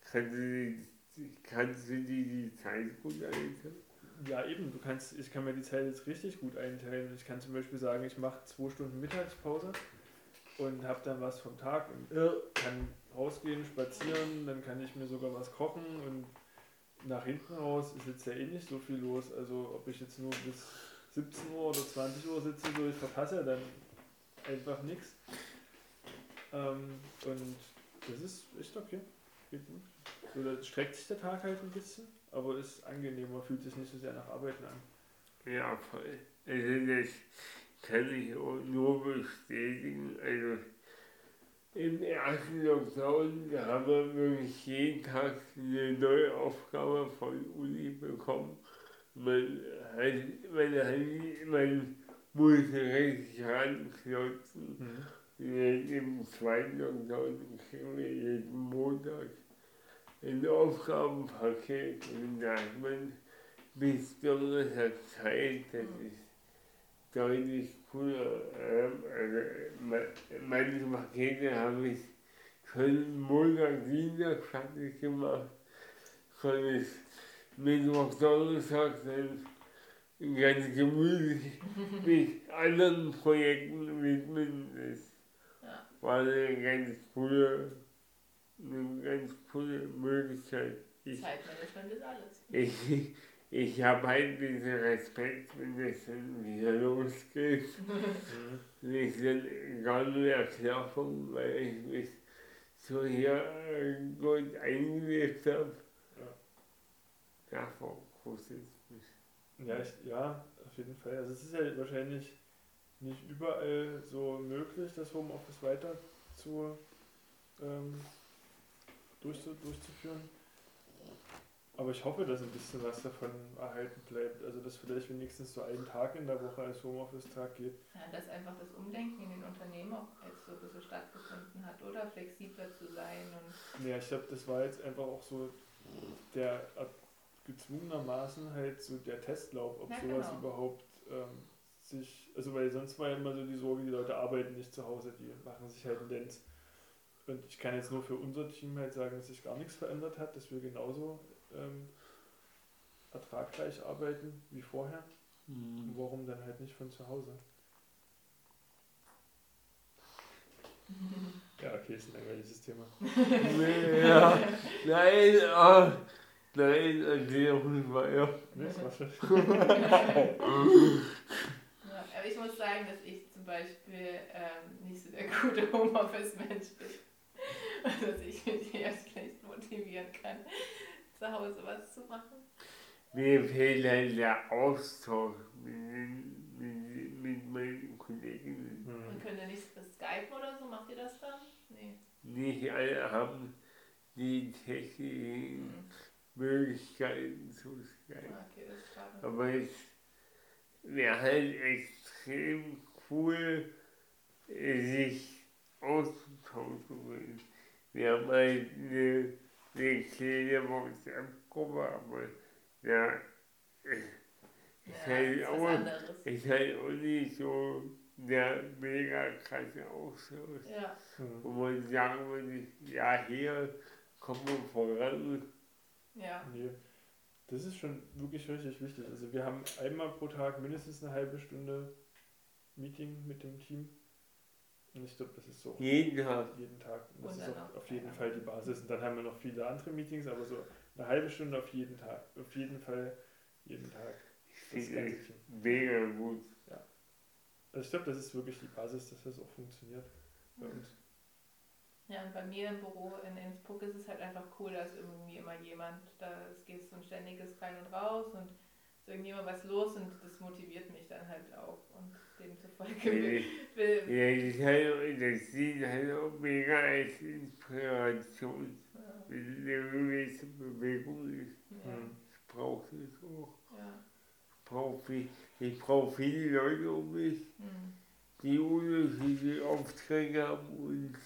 Kannst du, die- kannst du die, die Zeit gut einsetzen? Ja, eben, du kannst, ich kann mir die Zeit jetzt richtig gut einteilen. Ich kann zum Beispiel sagen, ich mache zwei Stunden Mittagspause und habe dann was vom Tag und Ja. kann rausgehen, spazieren, dann kann ich mir sogar was kochen und nach hinten raus ist jetzt ja eh nicht so viel los. Also ob ich jetzt nur bis 17 Uhr oder 20 Uhr sitze, so ich verpasse ja dann einfach nichts. Ähm, und das ist echt okay. So, da streckt sich der Tag halt ein bisschen, aber ist angenehmer, fühlt sich nicht so sehr nach Arbeiten an. Ja, voll. Also das kann ich nur bestätigen. Also im ersten Lockdown haben wir wirklich jeden Tag eine neue Aufgabe von Uni bekommen. Man, hat, man, hat, man musste richtig ranklotzen. Jetzt Im zweiten Lockdown kriegen wir jeden Montag ein Aufgabenpaket und da hat man bis Donnerstag Zeit, das ist deutlich cooler. Ähm, Also, manche Pakete habe ich schon Montag, Dienstag fertig gemacht, konnte es Mittwoch, Donnerstag dann ganz gemütlich (laughs) mich anderen Projekten widmen. Das Ja. war eine ganz coole, eine ganz coole Möglichkeit. Ich, Zeitmanagement ist alles. ich, ich habe halt diesen Respekt, wenn es dann wieder losgeht. Ich bin gar nicht erklärung, weil ich mich so hier gut eingelebt habe. Ja. Davor groß ist mich. Ja, ich, ja, auf jeden Fall. Also es ist ja wahrscheinlich nicht überall so möglich, das Homeoffice weiter zu, ähm, durchzu, durchzuführen. Aber ich hoffe, dass ein bisschen was davon erhalten bleibt. Also dass vielleicht wenigstens so ein Tag in der Woche als Homeoffice-Tag geht. Ja, dass einfach das Umdenken in den Unternehmen auch jetzt so ein bisschen stattgefunden hat, oder? Flexibler zu sein und Ja, ich glaube, das war jetzt einfach auch so der gezwungenermaßen halt so der Testlauf, ob Ja, sowas genau. überhaupt ähm, sich, also weil sonst war ja immer so die Sorge, die Leute arbeiten nicht zu Hause, die machen sich halt einen Lenz. Und ich kann jetzt nur für unser Team halt sagen, dass sich gar nichts verändert hat, dass wir genauso ähm, ertragreich arbeiten wie vorher. Und warum dann halt nicht von zu Hause? (laughs) Ja, okay, ist ein langweiliges Thema. (laughs) Ja, nein, ah, nein. Ne, das war schon. Ja, aber ich muss sagen, dass ich zum Beispiel ähm, nicht so der gute Homeoffice-Mensch bin. Und dass ich mich eher schlecht motivieren kann, zu Hause was zu machen. Mir fehlt halt der Austausch mit, mit, mit meinen Kollegen. Und Hm. könnt ihr nicht Skypen oder so? Macht ihr das dann? Nee. Nicht alle haben die technischen Möglichkeiten zu schade. Aber es wäre halt extrem cool, sich auszutauschen. Wir haben halt eine, eine kleine WhatsApp-Gruppe, aber ja, ist Ja, halt auch, ist halt auch nicht so der mega krasse Austausch. Ja. Wo man sagen würde, ja, hier kommen wir voran. Ja. Nee, das ist schon wirklich richtig wichtig. Also wir haben einmal pro Tag mindestens eine halbe Stunde Meeting mit dem Team. Und ich glaube, das ist so Jeden Tag. jeden Tag. Und das Und ist auch auf jeden. Fall die Basis. Und dann haben wir noch viele andere Meetings, aber so eine halbe Stunde auf jeden Tag. Auf jeden Fall jeden Tag. Das ich Team. mega gut. Also ich glaube, das ist wirklich die Basis, dass das auch funktioniert bei uns. Ja, und bei mir im Büro in Innsbruck ist es halt einfach cool, da ist irgendwie immer jemand, da es geht so ein ständiges Rein und Raus und ist irgendjemand was los und das motiviert mich dann halt auch und demzufolge will, will Ja, ich halt, das sieht halt auch mega als Inspiration. ja, Wenn eine gewisse Bewegung ist, ja, ich brauche es auch. ja. Ich brauche viel, ich viele Leute um mich, Hm. die unterschiedliche Aufträge haben und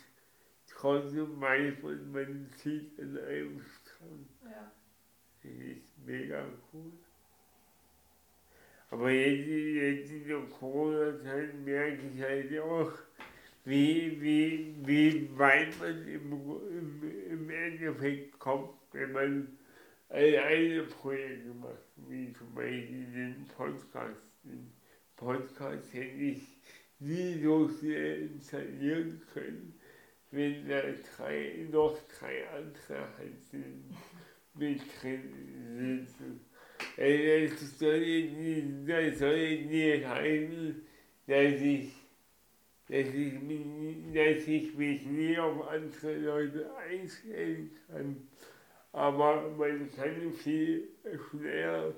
man, man zieht an einem Strang. ja. Das ist mega cool. Aber jetzt, jetzt in der Corona-Zeit merke ich halt auch, wie, wie, wie weit man im, im, im Endeffekt kommt, wenn man alleine Projekte macht, wie zum Beispiel den Podcast. Den Podcast hätte ich nie so schnell installieren können, wenn da drei, noch drei andere Handeln mit drin sitzen. Das soll nicht, das soll nicht heißen, dass ich, dass, ich mich, dass ich mich nie auf andere Leute einstellen kann. Aber man kann viel schneller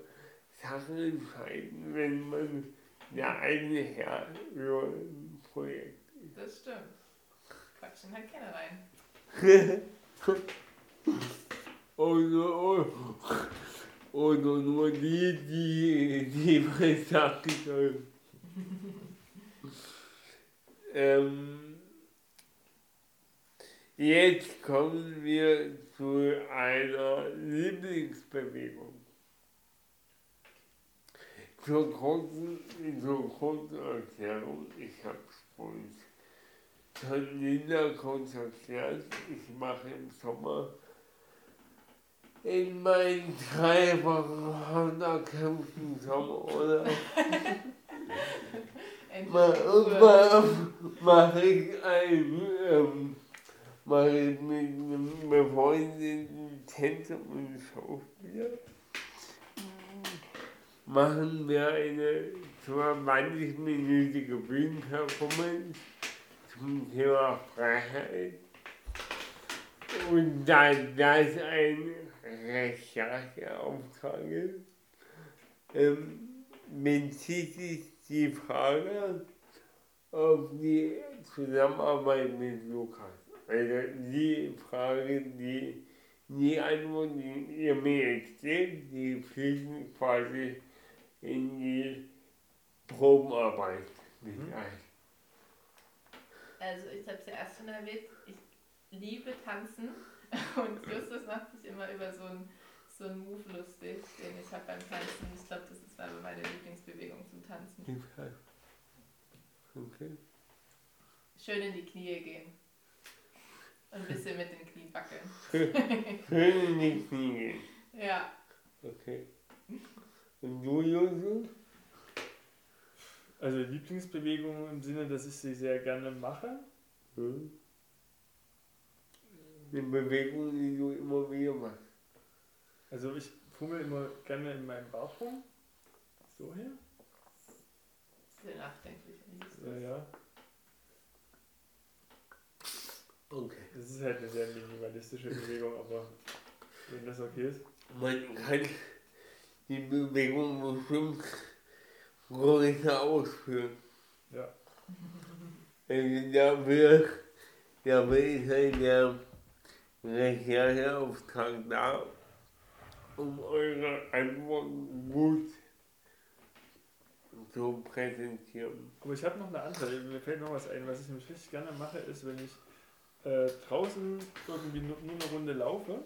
Sachen entscheiden, wenn man der eigene Herr über ein Projekt Das stimmt. Quatschen halt keine rein. (laughs) Oder, oder nur die, die, die was sagen sollen. ähm, jetzt kommen wir zu einer Lieblingsbewegung. Zur kurzen, zur kurzen Erklärung, ich habe es vorhin kurz erklärt, ich mache im Sommer in meinen drei Wochen Honda-Kämpfen Sommerurlaub. (laughs) Endlich ma- Ruhe. ma- mache ich ein, ähm, mache ich mit einem befreundeten Tänzer und Schauspieler, machen wir eine 20-minütige Bühnenperformance zum Thema Freiheit. Und da das ein Rechercheauftrag ist, ähm, bezieht sich die Frage auf die Zusammenarbeit mit Lukas. Also die Frage, die, die Antwort, die ihr mir jetzt gebt, die fließen quasi in die Probenarbeit mit Mhm. ein. Also ich habe es ja erst schon erwähnt, ich liebe Tanzen (laughs) und Justus macht sich immer über so einen so einen Move lustig, den ich habe beim Tanzen. Ich glaube, das ist aber meine Lieblingsbewegung zum Tanzen. Okay. Schön in die Knie gehen. Und ein bisschen mit den Knien wackeln. Schön (laughs) in die Knie gehen. Ja. Okay. Und du, Josu? Also Lieblingsbewegung im Sinne, dass ich sie sehr gerne mache. Hm? Die Bewegung, die du immer wieder machst. Also ich fummel immer gerne in meinem Bauch rum. So hier. Sehr nachdenklich. Ja, ja. Okay. Das ist halt eine sehr minimalistische Bewegung, aber wenn das okay ist. Man kann die Bewegung bestimmt größer ausführen. Ja. Also dafür, dafür ist halt der Rechercheauftrag da. um eure Antworten gut zu präsentieren. Aber ich habe noch eine andere, mir fällt noch was ein. Was ich nämlich richtig gerne mache, ist, wenn ich äh, draußen irgendwie nur, nur eine Runde laufe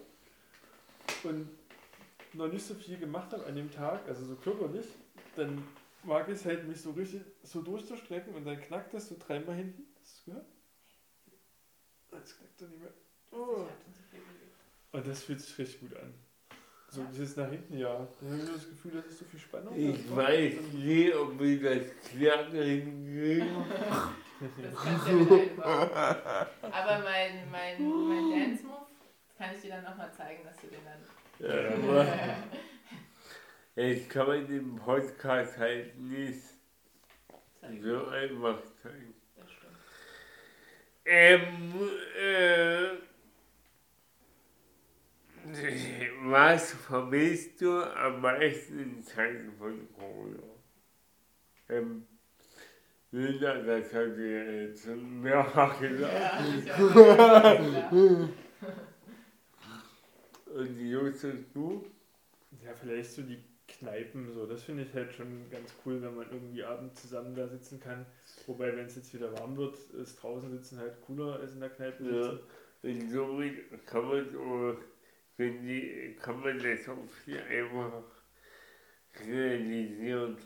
und noch nicht so viel gemacht habe an dem Tag, also so körperlich, dann mag ich es halt, mich so richtig so durchzustrecken und dann knackt das so dreimal hinten. Hast du gehört? Jetzt knackt er nicht mehr. Oh. Und das fühlt sich richtig gut an. So dieses nach hinten, ja. Da habe ich das Gefühl, das ist so viel Spannung. Ich weiß nicht, ob wir das Knacken hinkriegen. Das kannst du ja. Aber mein, mein, mein (laughs) Dance-Move kann ich dir dann nochmal zeigen, dass du den dann. Ja, (laughs) jetzt kann man den Podcast halt nicht so einfach zeigen. Ähm, äh, was vermisst du am meisten in Zeiten von Corona? Ähm, Linda, das hat ihr jetzt mehrfach (laughs) gesagt. Ja. Und die Jungs und du? Ja, vielleicht so die Kneipen, so. Das finde ich halt schon ganz cool, wenn man irgendwie abends zusammen da sitzen kann. Wobei, wenn es jetzt wieder warm wird, ist draußen sitzen halt cooler als in der Kneipe Ja. sitzen. Und somit kann man so, wenn die, kann man das auch viel einfach realisieren.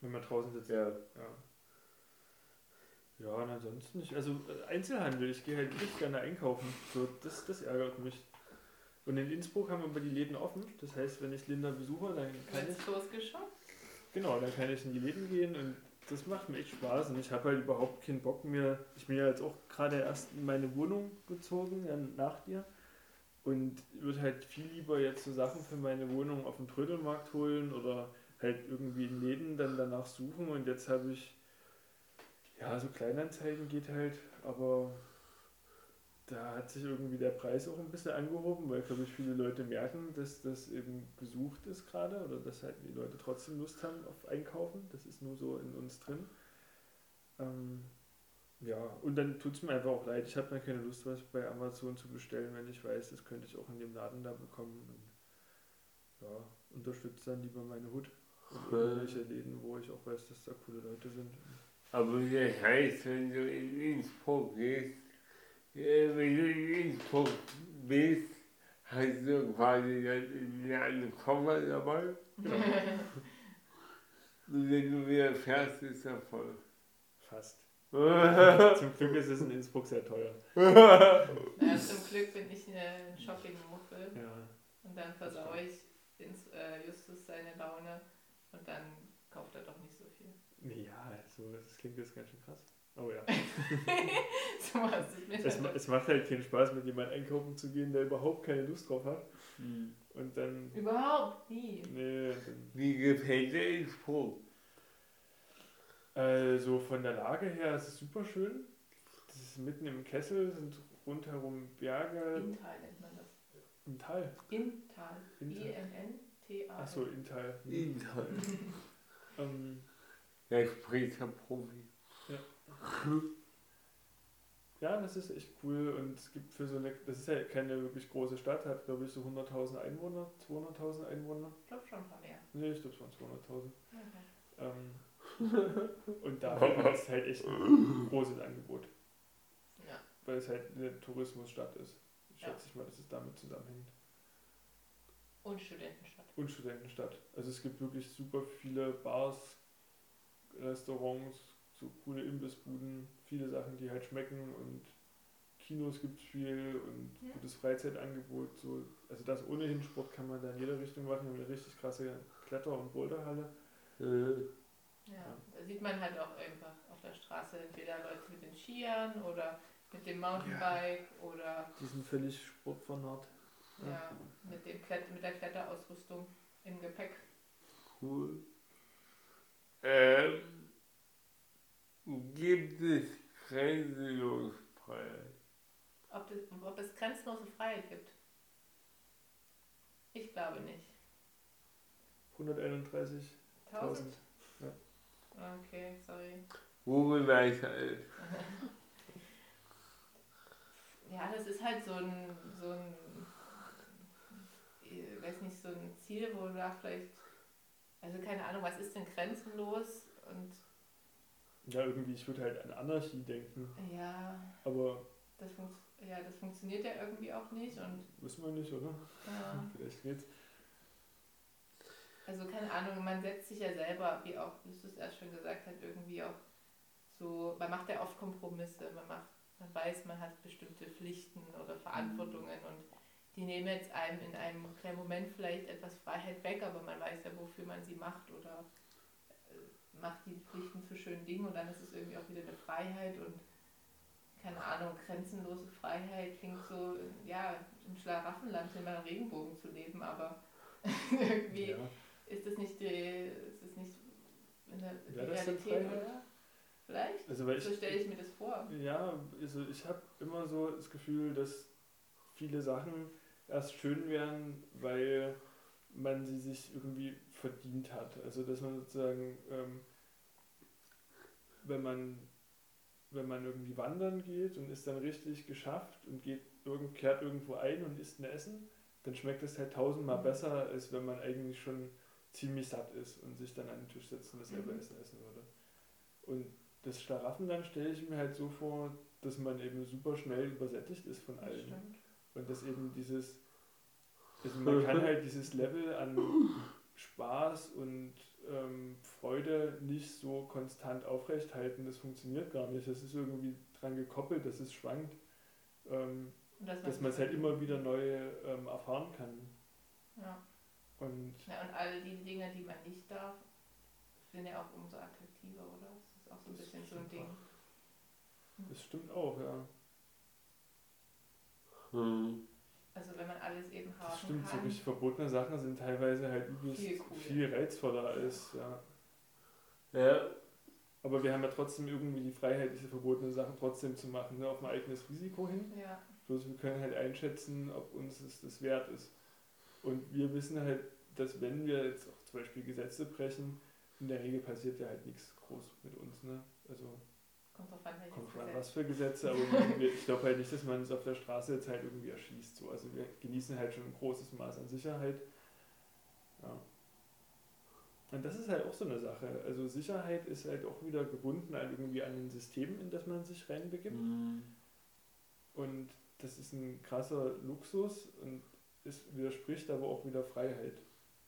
Wenn man draußen sitzt. Ja. Ja. Ja, und ansonsten nicht. Also Einzelhandel, ich gehe halt nicht gerne einkaufen. So, das, das ärgert mich. Und in Innsbruck haben wir aber die Läden offen. Das heißt, wenn ich Linda besuche, dann kann ich. Losgeschaut? Genau, dann kann ich in die Läden gehen und das macht mir echt Spaß. Und ich habe halt überhaupt keinen Bock mehr. Ich bin ja jetzt auch gerade erst in meine Wohnung gezogen, dann nach dir. Und würde halt viel lieber jetzt so Sachen für meine Wohnung auf dem Trödelmarkt holen oder halt irgendwie in Läden dann danach suchen. Und jetzt habe ich, ja, so Kleinanzeigen geht halt, aber da hat sich irgendwie der Preis auch ein bisschen angehoben, weil, glaube ich, viele Leute merken, dass das eben gesucht ist gerade oder dass halt die Leute trotzdem Lust haben auf Einkaufen. Das ist nur so in uns drin. Ähm, ja, und dann tut es mir einfach auch leid. Ich habe dann keine Lust, was bei Amazon zu bestellen, wenn ich weiß, das könnte ich auch in dem Laden da bekommen. Und ja, unterstütze dann lieber meine Hut und irgendwelche Läden, wo ich auch weiß, dass da coole Leute sind. Aber das heißt, wenn du in Innsbruck gehst, wenn du in Innsbruck bist, hast du quasi dann einen Koffer dabei. Und wenn du wieder fährst, ist er voll. Fast. Zum Glück ist es in Innsbruck sehr teuer. Ja, zum Glück bin ich eine Shopping-Muffel Ja. und dann versaue ich ins, äh, Justus seine Laune und dann kauft er doch nicht so viel. Ja, so, das klingt jetzt ganz schön krass. Oh ja. (laughs) so was ich mir Es, es macht halt keinen Spaß, mit jemandem einkaufen zu gehen, der überhaupt keine Lust drauf hat. Hm. Und dann. Überhaupt nie. Nee, dann Wie gefällt dir Innsbruck? Also von der Lage her ist es super schön. Das ist mitten im Kessel, sind rundherum Berge Inntal nennt man das. im Tal. Inntal. Inntal. I-N-N-T-A. Achso, Inntal. Inhalt. (laughs) Ähm, Der spricht der Profi. Ja, das ist echt cool und es gibt für so eine, das ist ja keine wirklich große Stadt, hat glaube ich so 100.000 Einwohner, 200.000 Einwohner. Ich glaube schon ein paar mehr. Nee, ich glaube es waren 200.000. Okay. Ähm, (laughs) und hat es halt echt ein großes Angebot, Ja. weil es halt eine Tourismusstadt ist. Ja. Schätze ich mal, dass es damit zusammenhängt. Und Studentenstadt. Und Studentenstadt. Also es gibt wirklich super viele Bars, Restaurants, so coole Imbissbuden, viele Sachen, die halt schmecken und Kinos gibt es viel und Ja. gutes Freizeitangebot. So. Also das ohnehin Sport kann man da in jeder Richtung machen. Wir haben eine richtig krasse Kletter- und Boulderhalle. Äh, Ja, da sieht man halt auch einfach auf der Straße entweder Leute mit den Skiern oder mit dem Mountainbike oder Die sind völlig sportvernarrt. ja, mit, dem Klett mit der Kletterausrüstung im Gepäck. cool. Ähm, gibt es grenzenlos Freiheit? Ob, das, ob es grenzenlose Freiheit gibt? Ich glaube nicht. 131.000. 1000? Okay, sorry. Google weiß alles. Ja, das ist halt so ein, so ein ich weiß nicht, so ein Ziel, wo du da vielleicht, also keine Ahnung, was ist denn grenzenlos und Ja, irgendwie, ich würde halt an Anarchie denken. ja, Aber das, ja, das funktioniert ja irgendwie auch nicht und wissen wir nicht, oder? ja, (laughs) Vielleicht geht's. also keine Ahnung, man setzt sich ja selber, wie auch Justus erst schon gesagt hat, irgendwie auch so, man macht ja oft Kompromisse, man macht, man weiß, man hat bestimmte Pflichten oder Verantwortungen und die nehmen jetzt einem in einem kleinen Moment vielleicht etwas Freiheit weg, aber man weiß ja, wofür man sie macht oder äh, macht die Pflichten zu schönen Dingen und dann ist es irgendwie auch wieder eine Freiheit und keine Ahnung, grenzenlose Freiheit klingt so, ja, im Schlaraffenland in einem Regenbogen zu leben, aber (laughs) irgendwie Ja. ist das nicht die, ist das nicht in der denn Realität, oder? Vielleicht? Also, so stelle ich mir das vor. Ja, also ich habe immer so das Gefühl, dass viele Sachen erst schön werden, weil man sie sich irgendwie verdient hat. Also dass man sozusagen, ähm, wenn man wenn man irgendwie wandern geht und ist dann richtig geschafft und geht irgend, kehrt irgendwo ein und isst ein Essen, dann schmeckt es halt tausendmal Mhm. besser, als wenn man eigentlich schon ziemlich satt ist und sich dann an den Tisch setzt und dasselbe Mhm. Essen essen würde. Und das Schlaraffenland stelle ich mir halt so vor, dass man eben super schnell übersättigt ist von allem. stimmt. Und dass eben dieses, also man (laughs) kann halt dieses Level an Spaß und ähm, Freude nicht so konstant aufrechthalten. Das funktioniert gar nicht. Das ist irgendwie dran gekoppelt, dass es schwankt, ähm, dass man es halt immer wieder neu ähm, erfahren kann. Ja. Und ja. Und all die Dinge, die man nicht darf, sind ja auch umso attraktiver, oder? Das ist auch so ein bisschen so ein stimmt Ding. das stimmt auch, ja. Hm. Also wenn man alles eben Das haben stimmt, so kann. richtig verbotene Sachen sind teilweise halt übelst Viel viel reizvoller als, ja. Ja, Aber wir haben ja trotzdem irgendwie die Freiheit, diese verbotenen Sachen trotzdem zu machen, ne, auf ein eigenes Risiko hin. Ja, Bloß wir können halt einschätzen, ob uns es das wert ist. Und wir wissen halt, dass wenn wir jetzt auch zum Beispiel Gesetze brechen, in der Regel passiert ja halt nichts groß mit uns. Ne? Also kommt drauf an, kommt drauf an, was für Gesetze, aber ich glaube halt nicht, dass man uns auf der Straße jetzt halt irgendwie erschießt. So. Also wir genießen halt schon ein großes Maß an Sicherheit. Ja. Und das ist halt auch so eine Sache. Also Sicherheit ist halt auch wieder gebunden an irgendwie an ein System, in das man sich reinbegibt. hm. Und das ist ein krasser Luxus und es widerspricht aber auch wieder Freiheit.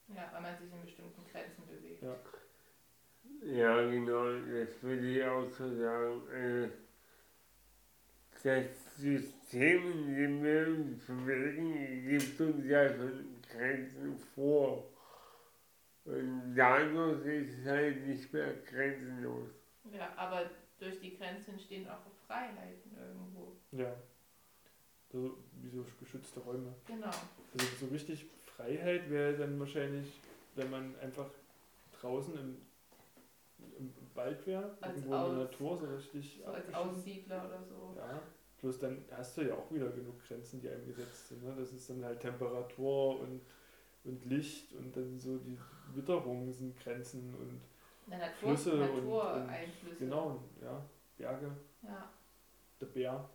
Ja, weil man sich in bestimmten Grenzen bewegt. Ja. Ja, genau, das würde ich auch so sagen. Äh, das System, in dem wir uns bewegen, gibt uns ja schon Grenzen vor. Und dadurch ist es halt nicht mehr grenzenlos. Ja, aber durch die Grenzen entstehen auch Freiheiten irgendwo. Ja. So, wie so geschützte Räume. Genau. Also so richtig Freiheit wäre dann wahrscheinlich, wenn man einfach draußen im Wald wäre, Als irgendwo in der Aus- Natur, so richtig So als. Aussiedler oder so. Ja, bloß dann hast du ja auch wieder genug Grenzen, die einem gesetzt sind. Ne? Das ist dann halt Temperatur und, und Licht und dann so die Witterungen sind Grenzen und Na, Natur, Flüsse und- und- Natureinflüsse. genau, ja, Berge, Ja. der Bär.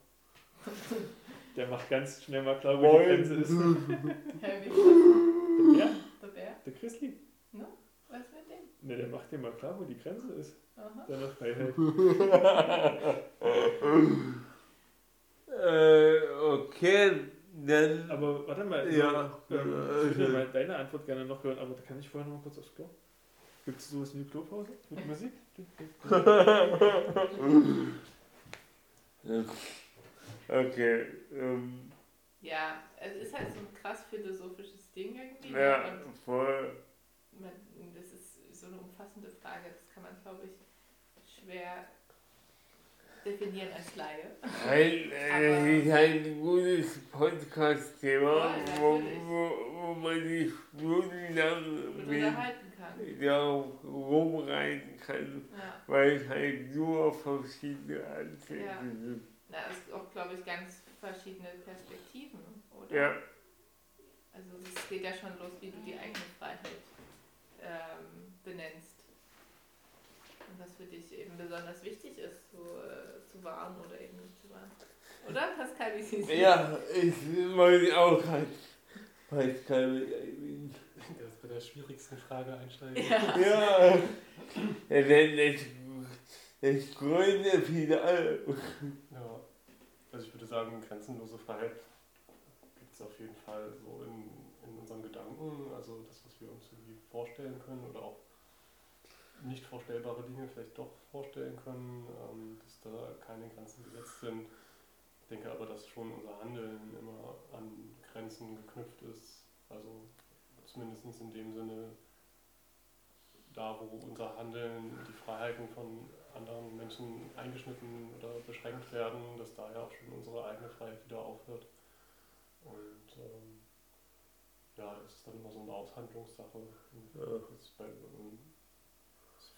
(laughs) Der macht ganz schnell mal klar, wo die. Grenze ist. (laughs) Der Bär? Der Bär? Der Grizzly? Was mit dem? Ne, der macht dir mal klar, wo die Grenze ist. Aha. Deiner Freiheit. (laughs) Äh, okay, dann. Aber warte mal, Ja, ähm, äh, ich würde mal deine Antwort gerne noch hören, aber da kann ich vorher noch mal kurz aufs Klo. Gibt es sowas wie eine Klopause mit Musik? (laughs) Okay, ähm, Ja, es ist halt so ein krass philosophisches Ding irgendwie. ja, voll. man, so eine umfassende Frage, das kann man, glaube ich, schwer definieren als Laie. Halt, äh, ein gutes Podcast-Thema, Voll, wo, wo, wo man sich stundenlang unterhalten kann. darauf rumreiten kann, Ja. weil es halt nur verschiedene Ansätze Ja. gibt. Na, es ist auch, glaube ich, ganz verschiedene Perspektiven, oder? Ja, Also es geht ja schon los, wie du die eigene Freiheit ähm, benennst. Und was für dich eben besonders wichtig ist, zu, äh, zu wahren oder eben nicht zu wahren. Oder, Pascal, wie siehst du ja, ich wollte auch halt Pascal mit Der ist bei der schwierigsten Frage einsteigen. Ja. Ja, das, das grüne Finale. Ja. Also ich würde sagen, grenzenlose Freiheit gibt es auf jeden Fall so in, in unseren Gedanken, also das, was wir uns irgendwie vorstellen können oder auch nicht vorstellbare Dinge vielleicht doch vorstellen können, ähm, dass da keine Grenzen gesetzt sind. Ich denke aber, dass schon unser Handeln immer an Grenzen geknüpft ist. Also zumindest in dem Sinne, da wo unser Handeln, die Freiheiten von anderen Menschen eingeschnitten oder beschränkt werden, dass da ja auch schon unsere eigene Freiheit wieder aufhört. Und ähm, ja, es ist dann immer so eine Aushandlungssache. Ja. Bei, ähm,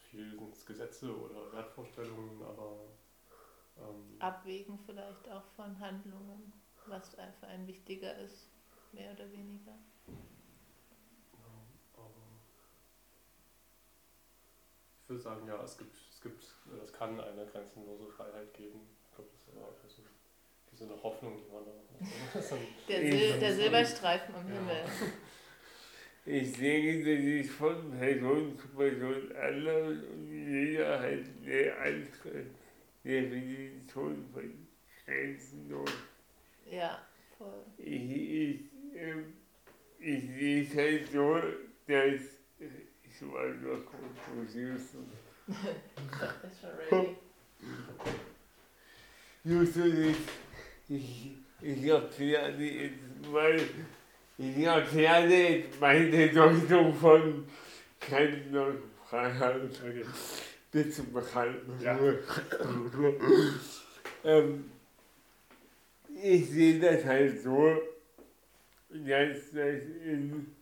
viel sind es Gesetze oder Wertvorstellungen, aber ähm, Abwägen vielleicht auch von Handlungen, was für einen wichtiger ist, mehr oder weniger. Ja, aber ich würde sagen, ja, es gibt, es gibt, es kann eine grenzenlose Freiheit geben. Ich glaube, das ist aber einfach so, wie so eine Hoffnung, die man da. (laughs) (laughs) Der, Sil der Silberstreifen am Ja. Himmel. (laughs) Ich denke, das ist von Person zu Person anders und jeder hat eine andere Definition von grenzenlos. Ja, voll. Ich, ich, ähm, ich sehe es halt so, dass ich war nur kurz Houston. Ist schon ready. Houston ist, ich, ich erkläre jetzt mal, ich erkläre jetzt meine Deutung von grenzenloser Freiheit. Okay. Bist du bekannt? Ja. ähm, ich sehe das halt so, dass das in,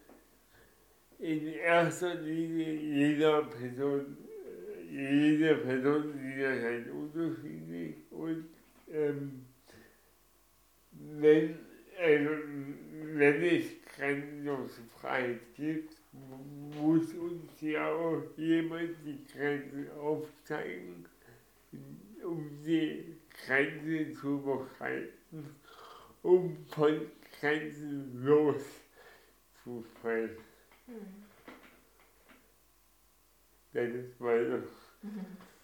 in erster Linie jeder Person, jede Person sieht das halt unterschiedlich und ähm, wenn, also, wenn es grenzenlose Freiheit gibt, muss uns ja auch jemand die Grenzen aufzeigen, um die Grenze zu überschreiten, um von Grenzen loszufallen. Hm. Das ist meine,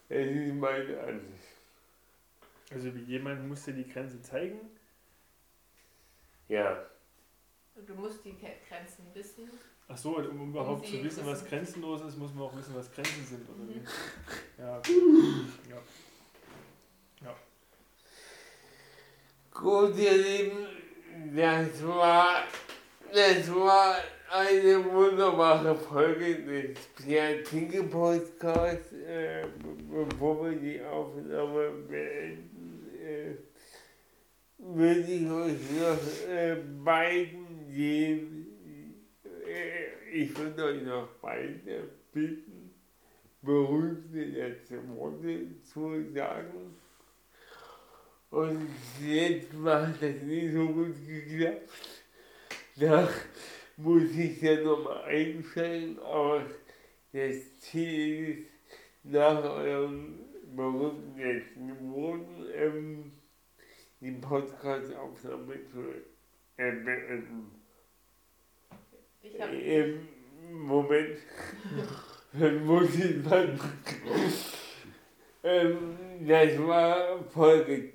das ist meine Ansicht. Also jemand muss dir die Grenze zeigen. Ja. Du musst die Grenzen wissen. Ach so, um, um überhaupt sie zu wissen, was grenzenlos ist, muss man auch wissen, was Grenzen sind, oder wie? Mhm. (laughs) Ja. ja. Gut, ihr Lieben, das war, das war eine wunderbare Folge des Pierre Tinke Podcasts. Äh, be- bevor wir die Aufnahme beenden, äh, würde ich euch noch äh, beiden geben. Äh, ich würde euch noch beide bitten, berühmte letzte Worte zu sagen. Und jetzt macht das nicht so gut geklappt. Da muss ich ja nochmal einstellen, aber das Ziel ist, nach eurem berühmten letzten Worten ähm, die Podcast-Aufnahme zu äh, beenden. Im Moment muss ich mal. ähm, das war Folge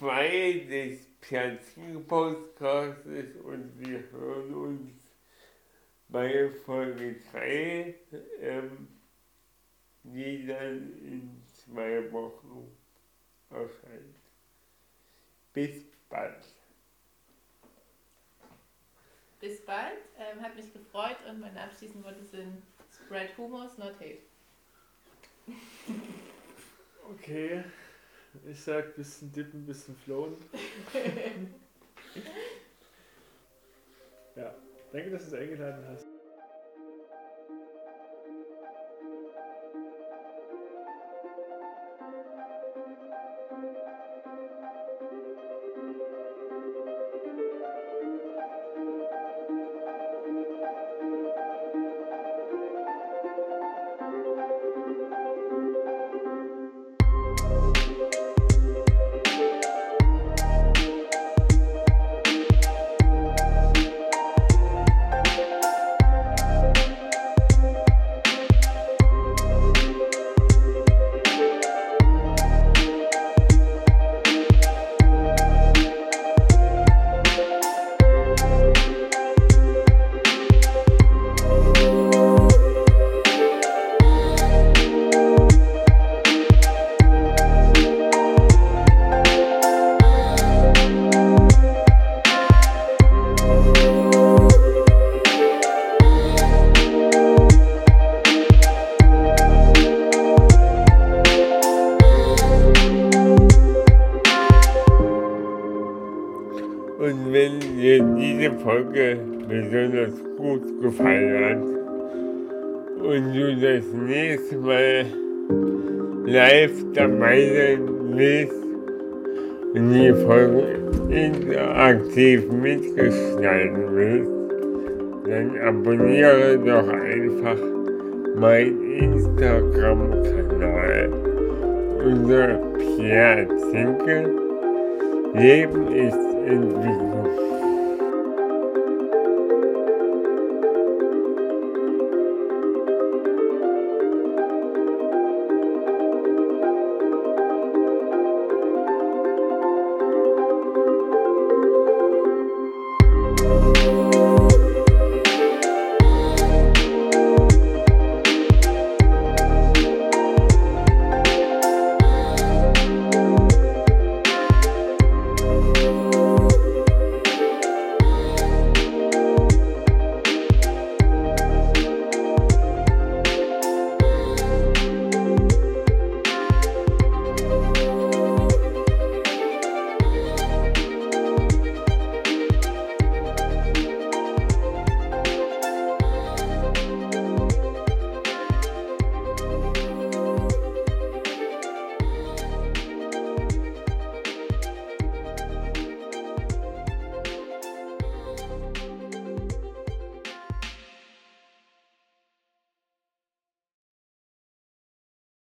2 des Pianzini Podcasts und wir hören uns bei Folge 3, ähm, die dann in zwei Wochen erscheint. Bis bald. bis bald. Ähm, hat mich gefreut und meine abschließenden Worte sind Spread Humors, not hate. Okay. Ich sag bisschen dippen, bisschen flowen. (laughs) ja. Danke, dass du es eingeladen hast. Dabei sein willst und die Folge interaktiv mitgestalten willst, dann abonniere doch einfach meinen Instagram-Kanal unter Pierre Zinke. Leben ist Entwicklung.